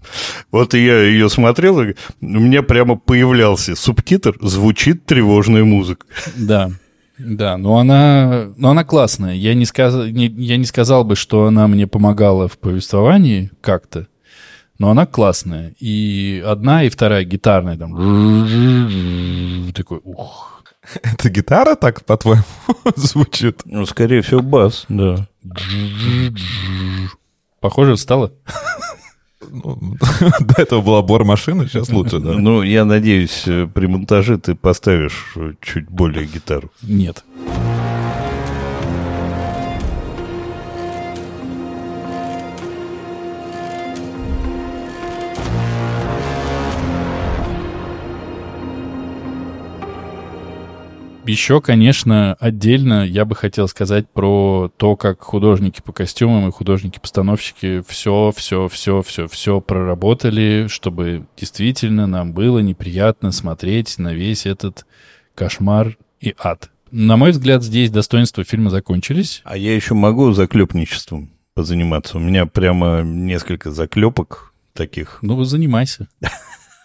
Вот я ее смотрел, и у меня прямо появлялся субтитр «Звучит тревожная музыка». Да, да, но она, но она классная. Я не, сказ, не, я не сказал бы, что она мне помогала в повествовании как-то, но она классная. И одна, и вторая гитарная там. Такой, ух. Это гитара так, по-твоему, звучит? Ну, скорее всего, бас, да. Похоже стало? Ну, до этого была бор-машина, сейчас лучше, да? Ну, я надеюсь, э, при монтаже ты поставишь чуть более гитару. Нет. Еще, конечно, отдельно я бы хотел сказать про то, как художники по костюмам и художники-постановщики все, все, все, все, все проработали, чтобы действительно нам было неприятно смотреть на весь этот кошмар и ад. На мой взгляд, здесь достоинства фильма закончились. А я еще могу заклепничеством позаниматься. У меня прямо несколько заклепок таких. Ну, занимайся.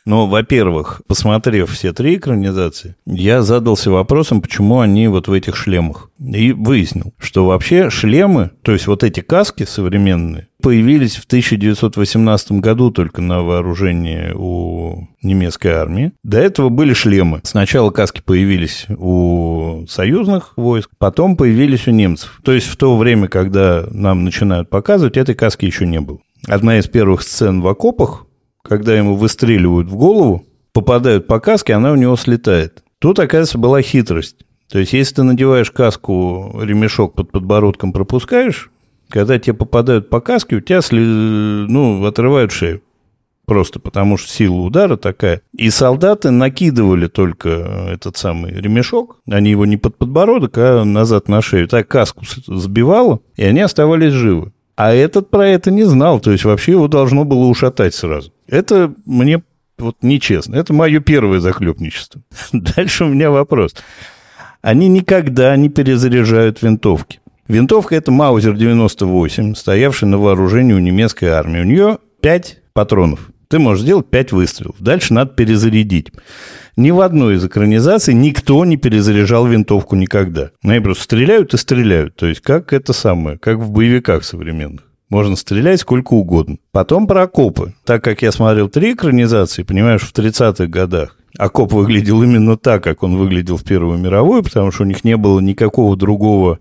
Но, во-первых, посмотрев все три экранизации, я задался вопросом, почему они вот в этих шлемах. И выяснил, что вообще шлемы, то есть вот эти каски современные, появились в 1918 году только на вооружении у немецкой армии. До этого были шлемы. Сначала каски появились у союзных войск, потом появились у немцев. То есть в то время, когда нам начинают показывать, этой каски еще не было. Одна из первых сцен в окопах когда ему выстреливают в голову, попадают по каске, она у него слетает. Тут, оказывается, была хитрость. То есть, если ты надеваешь каску, ремешок под подбородком пропускаешь, когда тебе попадают по каске, у тебя сли... ну, отрывают шею. Просто потому что сила удара такая. И солдаты накидывали только этот самый ремешок. Они его не под подбородок, а назад на шею. Так каску сбивало, и они оставались живы. А этот про это не знал, то есть вообще его должно было ушатать сразу. Это мне вот нечестно. Это мое первое захлебничество. Дальше у меня вопрос. Они никогда не перезаряжают винтовки. Винтовка это Маузер 98, стоявший на вооружении у немецкой армии. У нее 5 патронов. Ты можешь сделать 5 выстрелов. Дальше надо перезарядить. Ни в одной из экранизаций никто не перезаряжал винтовку никогда. Они просто стреляют и стреляют. То есть, как это самое, как в боевиках современных. Можно стрелять сколько угодно. Потом про окопы. Так как я смотрел три экранизации, понимаешь, в 30-х годах, окоп выглядел именно так, как он выглядел в Первую мировую, потому что у них не было никакого другого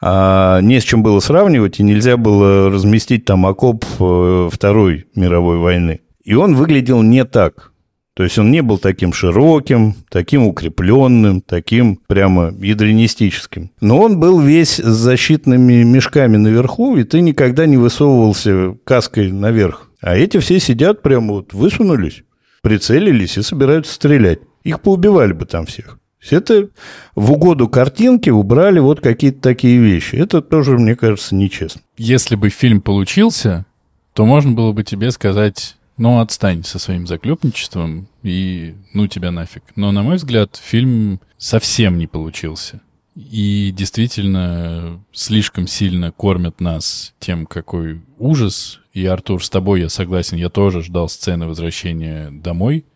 а не с чем было сравнивать, и нельзя было разместить там окоп э, Второй мировой войны. И он выглядел не так. То есть он не был таким широким, таким укрепленным, таким прямо ядренистическим. Но он был весь с защитными мешками наверху, и ты никогда не высовывался каской наверх. А эти все сидят прямо вот высунулись, прицелились и собираются стрелять. Их поубивали бы там всех. Это в угоду картинки убрали вот какие-то такие вещи. Это тоже, мне кажется, нечестно. Если бы фильм получился, то можно было бы тебе сказать ну, отстань со своим заклепничеством и ну тебя нафиг. Но, на мой взгляд, фильм совсем не получился. И действительно слишком сильно кормят нас тем, какой ужас. И, Артур, с тобой я согласен, я тоже ждал сцены возвращения домой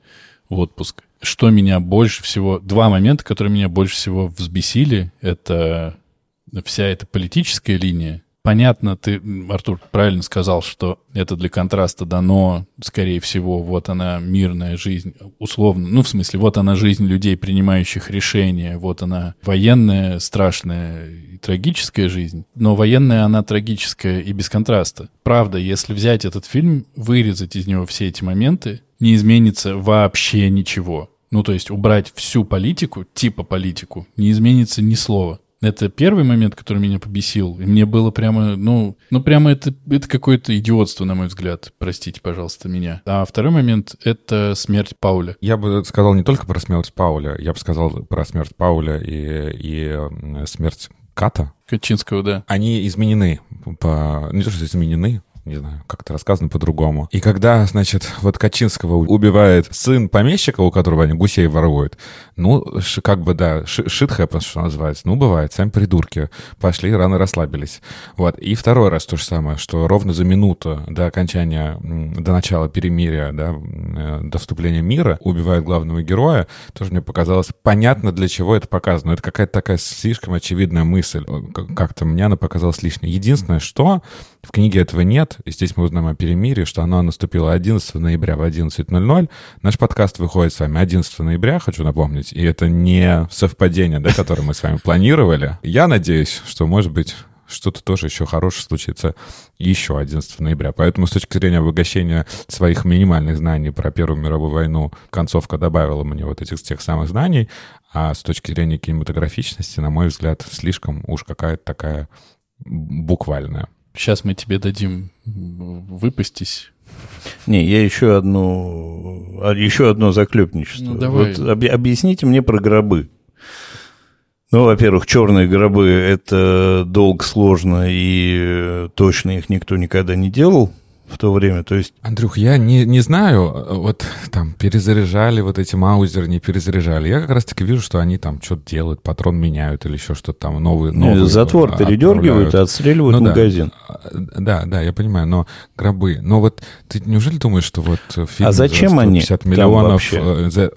в отпуск. Что меня больше всего... Два момента, которые меня больше всего взбесили, это вся эта политическая линия, Понятно, ты, Артур, правильно сказал, что это для контраста дано, скорее всего, вот она мирная жизнь, условно, ну, в смысле, вот она жизнь людей, принимающих решения, вот она военная, страшная и трагическая жизнь, но военная она трагическая и без контраста. Правда, если взять этот фильм, вырезать из него все эти моменты, не изменится вообще ничего. Ну, то есть убрать всю политику, типа политику, не изменится ни слова. Это первый момент, который меня побесил. И мне было прямо, ну, ну прямо это, это какое-то идиотство, на мой взгляд. Простите, пожалуйста, меня. А второй момент — это смерть Пауля. Я бы сказал не только про смерть Пауля, я бы сказал про смерть Пауля и, и смерть Ката. Качинского, да. Они изменены по... Не то, что изменены, не знаю, как это рассказано по-другому. И когда, значит, вот Качинского убивает сын помещика, у которого они гусей воруют, ну, как бы, да, shit happens, что называется. Ну, бывает, сами придурки пошли, рано расслабились. Вот. И второй раз то же самое, что ровно за минуту до окончания, до начала перемирия, да, э, до вступления мира убивают главного героя, тоже мне показалось понятно, для чего это показано. Это какая-то такая слишком очевидная мысль. Как-то мне она показалась лишней. Единственное, что в книге этого нет, и здесь мы узнаем о перемирии, что оно наступило 11 ноября в 11.00. Наш подкаст выходит с вами 11 ноября, хочу напомнить, и это не совпадение, да, которое мы с вами планировали. Я надеюсь, что, может быть, что-то тоже еще хорошее случится еще 11 ноября. Поэтому с точки зрения обогащения своих минимальных знаний про Первую мировую войну, концовка добавила мне вот этих тех самых знаний, а с точки зрения кинематографичности, на мой взгляд, слишком уж какая-то такая буквальная. Сейчас мы тебе дадим выпастись. Не, я еще одну, а, еще одно заклепничество. Ну, давай. Вот об, объясните мне про гробы. Ну, во-первых, черные гробы – это долг, сложно, и э, точно их никто никогда не делал в то время, то есть... Андрюх, я не, не знаю, вот там перезаряжали вот эти маузеры, не перезаряжали. Я как раз-таки вижу, что они там что-то делают, патрон меняют или еще что-то там новые, новые Затвор а, передергивают и отстреливают Ну да. магазин. Да, да, я понимаю, но гробы. Но вот ты неужели думаешь, что вот фильм А зачем за они 150 там миллионов... э, за-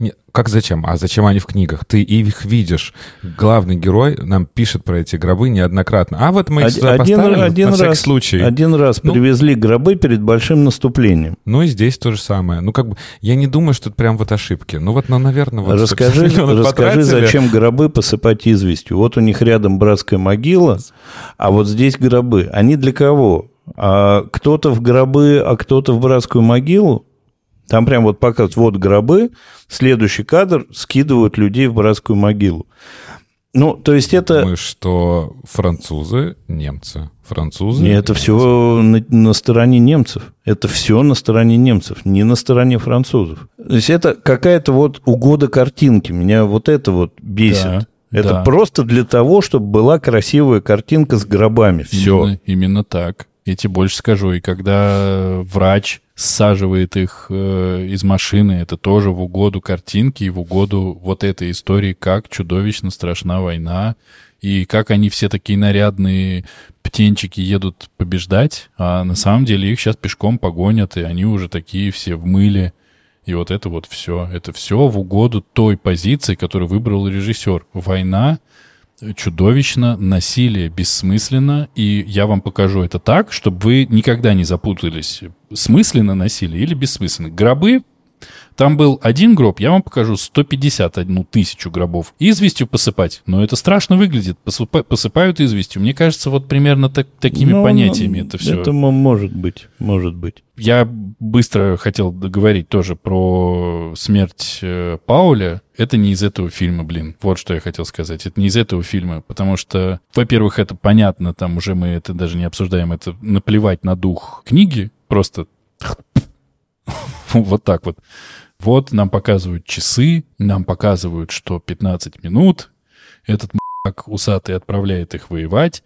Не, как зачем? А зачем они в книгах? Ты их видишь. Главный герой нам пишет про эти гробы неоднократно. А вот мы их Один, сюда поставили один на всякий раз, случай. один раз Ну. привезли гробы перед большим наступлением. Ну и здесь то же самое. Ну как бы, я не думаю, что это прям вот ошибки. Ну вот, ну, наверное, вот... 150 расскажи, расскажи потратили. зачем гробы посыпать известью. Вот у них рядом братская могила, а вот здесь гробы. Они для кого? А кто-то в гробы, а кто-то в братскую могилу? Там прям вот показывают, вот гробы, следующий кадр, скидывают людей в братскую могилу. Ну, то есть это... Думаю, что французы, немцы. Французы... Не, это немцы. все на, на стороне немцев. Это все на стороне немцев, не на стороне французов. То есть это какая-то вот угода картинки. Меня вот это вот бесит. Да, это да. просто для того, чтобы была красивая картинка с гробами. Все. Именно, именно так. Я тебе больше скажу. И когда врач саживает их э, из машины, это тоже в угоду картинки и в угоду вот этой истории, как чудовищно страшна война, и как они все такие нарядные птенчики едут побеждать, а на самом деле их сейчас пешком погонят, и они уже такие все в мыле. И вот это вот все. Это все в угоду той позиции, которую выбрал режиссер. Война чудовищно, насилие бессмысленно, и я вам покажу это так, чтобы вы никогда не запутались, смысленно насилие или бессмысленно. Гробы, там был один гроб, я вам покажу 151 тысячу гробов. Известью посыпать, но это страшно выглядит, Посыпа- посыпают известью. Мне кажется, вот примерно так- такими Ну, понятиями ну, это все. Это мо- может быть, может быть. Я быстро хотел договорить тоже про смерть э, Пауля. Это не из этого фильма, блин. Вот что я хотел сказать. Это не из этого фильма, потому что, во-первых, это понятно, там уже мы это даже не обсуждаем, это наплевать на дух книги, просто вот так вот. Вот нам показывают часы, нам показывают, что 15 минут, этот как усатый отправляет их воевать.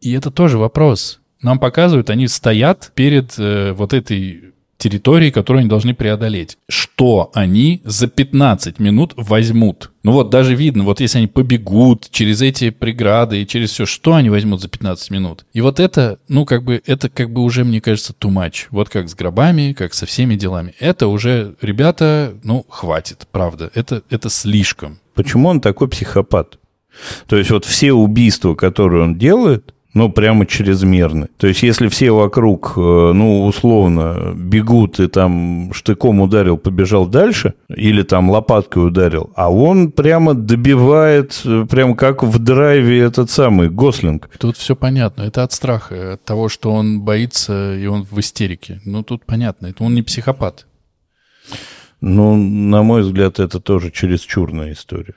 И это тоже вопрос. Нам показывают, они стоят перед э, вот этой территорией, которую они должны преодолеть. Что они за 15 минут возьмут? Ну вот даже видно, вот если они побегут через эти преграды и через все, что они возьмут за 15 минут? И вот это, ну как бы, это как бы уже, мне кажется, too much. Вот как с гробами, как со всеми делами. Это уже, ребята, ну хватит, правда. Это, это слишком. Почему он такой психопат? То есть вот все убийства, которые он делает, ну, прямо чрезмерны. То есть, если все вокруг, э, ну, условно, бегут и там штыком ударил, побежал дальше, или там лопаткой ударил, а он прямо добивает, э, прямо как в драйве этот самый Гослинг. Тут все понятно. Это от страха, от того, что он боится, и он в истерике. Ну, тут понятно. Это он не психопат. Ну, на мой взгляд, это тоже чересчурная история.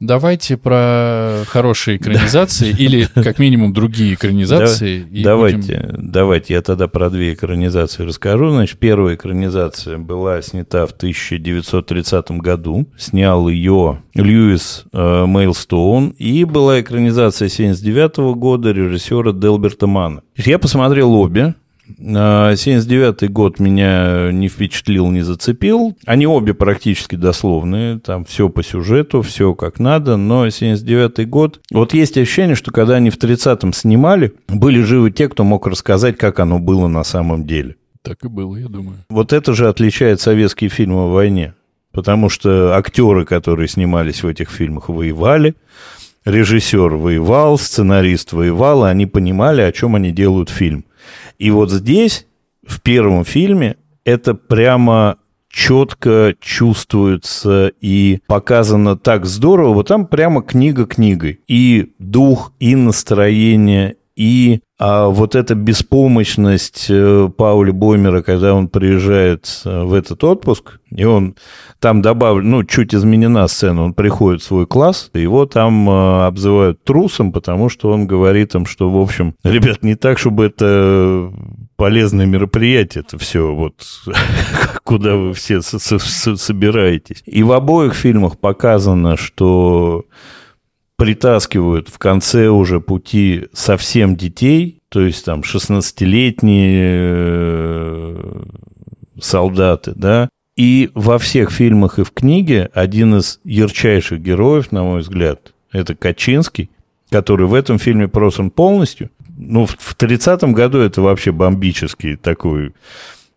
Давайте про хорошие экранизации или, как минимум, другие экранизации. давайте, будем- давайте, я тогда про две экранизации расскажу. Значит, первая экранизация была снята в 1930 году. Снял ее Льюис э, Мейлстоун. И была экранизация 1979 года режиссера Делберта Мана. Я посмотрел обе. А, 79-й год меня не впечатлил, не зацепил. Они обе практически дословные. Там все по сюжету, все как надо. Но 79-й год... Вот есть ощущение, что когда они в 30-м снимали, были живы те, кто мог рассказать, как оно было на самом деле. Так и было, я думаю. Вот это же отличает советские фильмы о войне. Потому что актеры, которые снимались в этих фильмах, воевали. Режиссер воевал, сценарист воевал, и они понимали, о чем они делают фильм. И вот здесь, в первом фильме, это прямо четко чувствуется и показано так здорово. Вот там прямо книга книгой. И дух, и настроение, и а, вот эта беспомощность э, Пауля Боймера, когда он приезжает э, в этот отпуск, и он там добавлен, ну, чуть изменена сцена, он приходит в свой класс, и его там э, обзывают трусом, потому что он говорит им, что, в общем, ребят, не так, чтобы это полезное мероприятие, это все вот куда вы все собираетесь. И в обоих фильмах показано, что притаскивают в конце уже пути совсем детей, то есть там 16-летние э, солдаты, да, и во всех фильмах и в книге один из ярчайших героев, на мой взгляд, это Качинский, который в этом фильме просан полностью. Ну, в 30-м году это вообще бомбический такой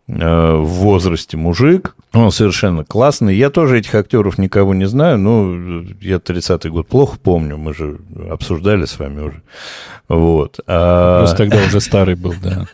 в возрасте мужик. Он совершенно классный. Я тоже этих актеров никого не знаю, но я 30-й год плохо помню, мы же обсуждали с вами уже. Вот. А... Просто тогда уже старый был, да.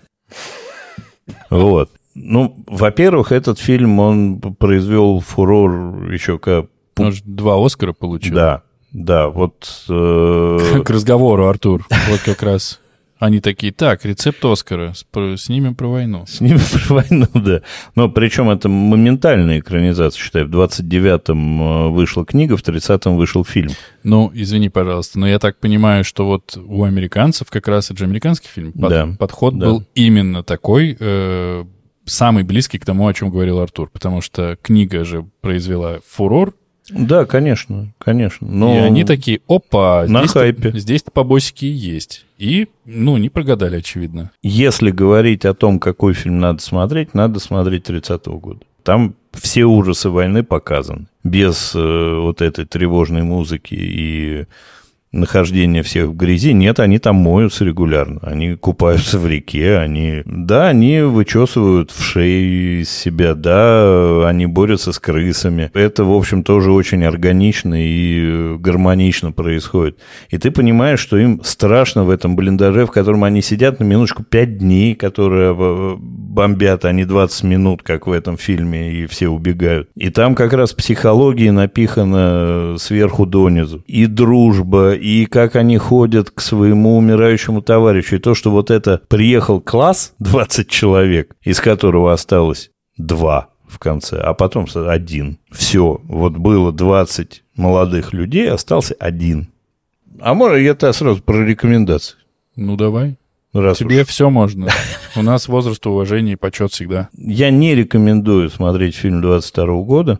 Вот. Ну, во-первых, этот фильм, он произвел фурор еще как... Он же два Оскара получил. Да, да, вот... Э... К разговору, Артур. Вот как раз они такие, так, рецепт Оскара, снимем про войну. Снимем про войну, да. Но причем это моментальная экранизация, считай. В 29-м э, вышла книга, в 30-м вышел фильм. Ну, извини, пожалуйста, но я так понимаю, что вот у американцев как раз это же американский фильм. Под, да. Подход да. был именно такой, э, самый близкий к тому, о чем говорил Артур. Потому что книга же произвела фурор, да, конечно, конечно. Но... И они такие, опа, на здесь хайпе. Здесь-то побосики есть. И, ну, не прогадали, очевидно. Если говорить о том, какой фильм надо смотреть, надо смотреть 30-го года. Там все ужасы войны показаны. Без э, вот этой тревожной музыки и нахождение всех в грязи. Нет, они там моются регулярно. Они купаются в реке, они... Да, они вычесывают в шею из себя, да, они борются с крысами. Это, в общем, тоже очень органично и гармонично происходит. И ты понимаешь, что им страшно в этом блиндаже, в котором они сидят на минуточку 5 дней, которые бомбят, а не 20 минут, как в этом фильме, и все убегают. И там как раз психология напихана сверху донизу. И дружба, и как они ходят к своему умирающему товарищу. И то, что вот это приехал класс, 20 человек, из которого осталось два в конце, а потом один. Все, вот было 20 молодых людей, остался один. А может, я-то сразу про рекомендации. Ну, давай. Раз Тебе уж. все можно. У нас возраст уважения и почет всегда. Я не рекомендую смотреть фильм 22 года.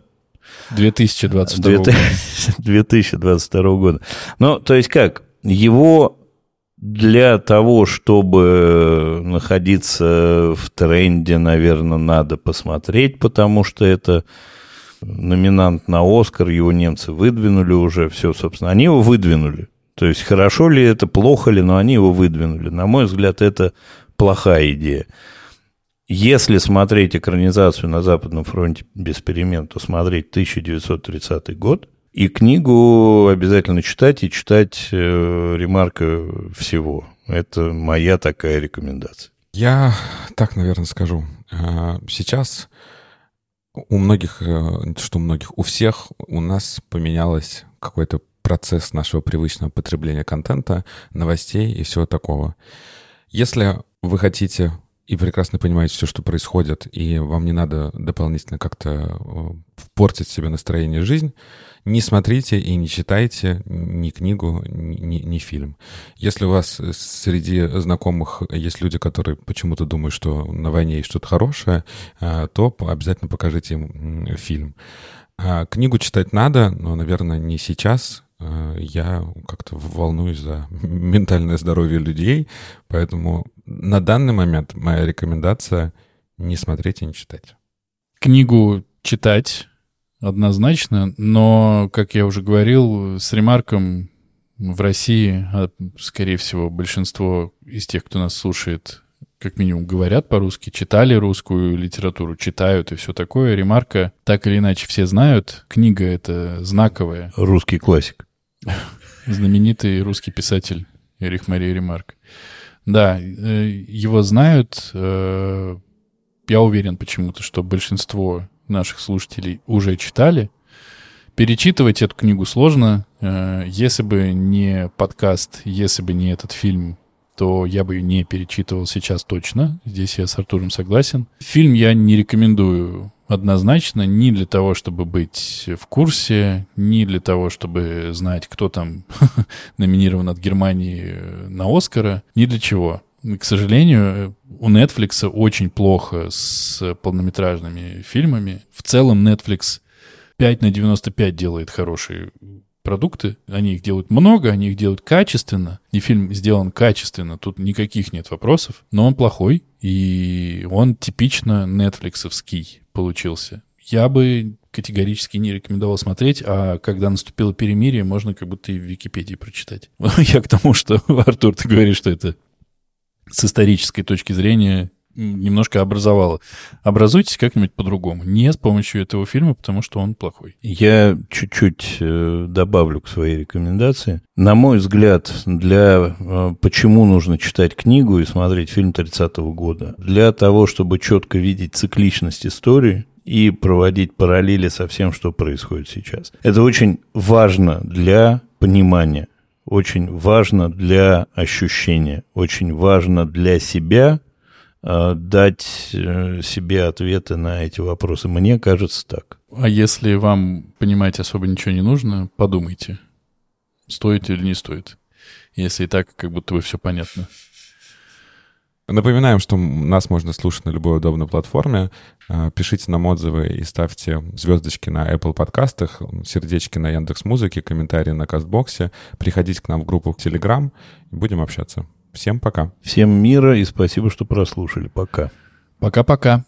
2022 года. 2022 года. Ну, то есть как? Его для того, чтобы находиться в тренде, наверное, надо посмотреть, потому что это номинант на Оскар, его немцы выдвинули уже, все, собственно. Они его выдвинули. То есть хорошо ли это, плохо ли, но они его выдвинули. На мой взгляд, это плохая идея. Если смотреть экранизацию на Западном фронте без перемен, то смотреть 1930 год. И книгу обязательно читать и читать э, ремарка всего. Это моя такая рекомендация. Я так, наверное, скажу. А, сейчас у многих, э, что у многих, у всех у нас поменялось какой-то процесс нашего привычного потребления контента, новостей и всего такого. Если вы хотите и прекрасно понимаете все, что происходит, и вам не надо дополнительно как-то э, портить себе настроение жизнь, не смотрите и не читайте ни книгу, ни, ни фильм. Если у вас среди знакомых есть люди, которые почему-то думают, что на войне есть что-то хорошее, э, то обязательно покажите им фильм. А книгу читать надо, но, наверное, не сейчас, Э, я как-то волнуюсь за ментальное здоровье людей, поэтому на данный момент моя рекомендация не смотреть и не читать. Книгу читать однозначно, но, как я уже говорил, с ремарком в России, а, скорее всего, большинство из тех, кто нас слушает, как минимум говорят по-русски, читали русскую литературу, читают и все такое. Ремарка так или иначе все знают. Книга — это знаковая. Русский классик. Знаменитый русский писатель Эрих Мария Ремарк. Да, э, его знают. Э, я уверен почему-то, что большинство наших слушателей уже читали. Перечитывать эту книгу сложно. Э, если бы не подкаст, если бы не этот фильм, то я бы ее не перечитывал сейчас точно. Здесь я с Артуром согласен. Фильм я не рекомендую однозначно ни для того, чтобы быть в курсе, ни для того, чтобы знать, кто там номинирован от Германии на Оскара, ни для чего. К сожалению, у Netflix очень плохо с полнометражными фильмами. В целом Netflix 5 на 95 делает хороший продукты, они их делают много, они их делают качественно, и фильм сделан качественно, тут никаких нет вопросов, но он плохой, и он типично нетфликсовский получился. Я бы категорически не рекомендовал смотреть, а когда наступило перемирие, можно как будто и в Википедии прочитать. Я к тому, что, Артур, ты говоришь, что это с исторической точки зрения немножко образовало. Образуйтесь как-нибудь по-другому. Не с помощью этого фильма, потому что он плохой. Я чуть-чуть э, добавлю к своей рекомендации. На мой взгляд, для э, почему нужно читать книгу и смотреть фильм 30-го года? Для того, чтобы четко видеть цикличность истории, и проводить параллели со всем, что происходит сейчас. Это очень важно для понимания, очень важно для ощущения, очень важно для себя дать э, себе ответы на эти вопросы. Мне кажется так. А если вам понимать особо ничего не нужно, подумайте, стоит или не стоит. Если и так, как будто бы все понятно. Напоминаем, что нас можно слушать на любой удобной платформе. Э, пишите нам отзывы и ставьте звездочки на Apple подкастах, сердечки на Яндекс Музыке, комментарии на Кастбоксе. Приходите к нам в группу в Telegram. Будем общаться. Всем пока. Всем мира и спасибо, что прослушали. Пока. Пока-пока.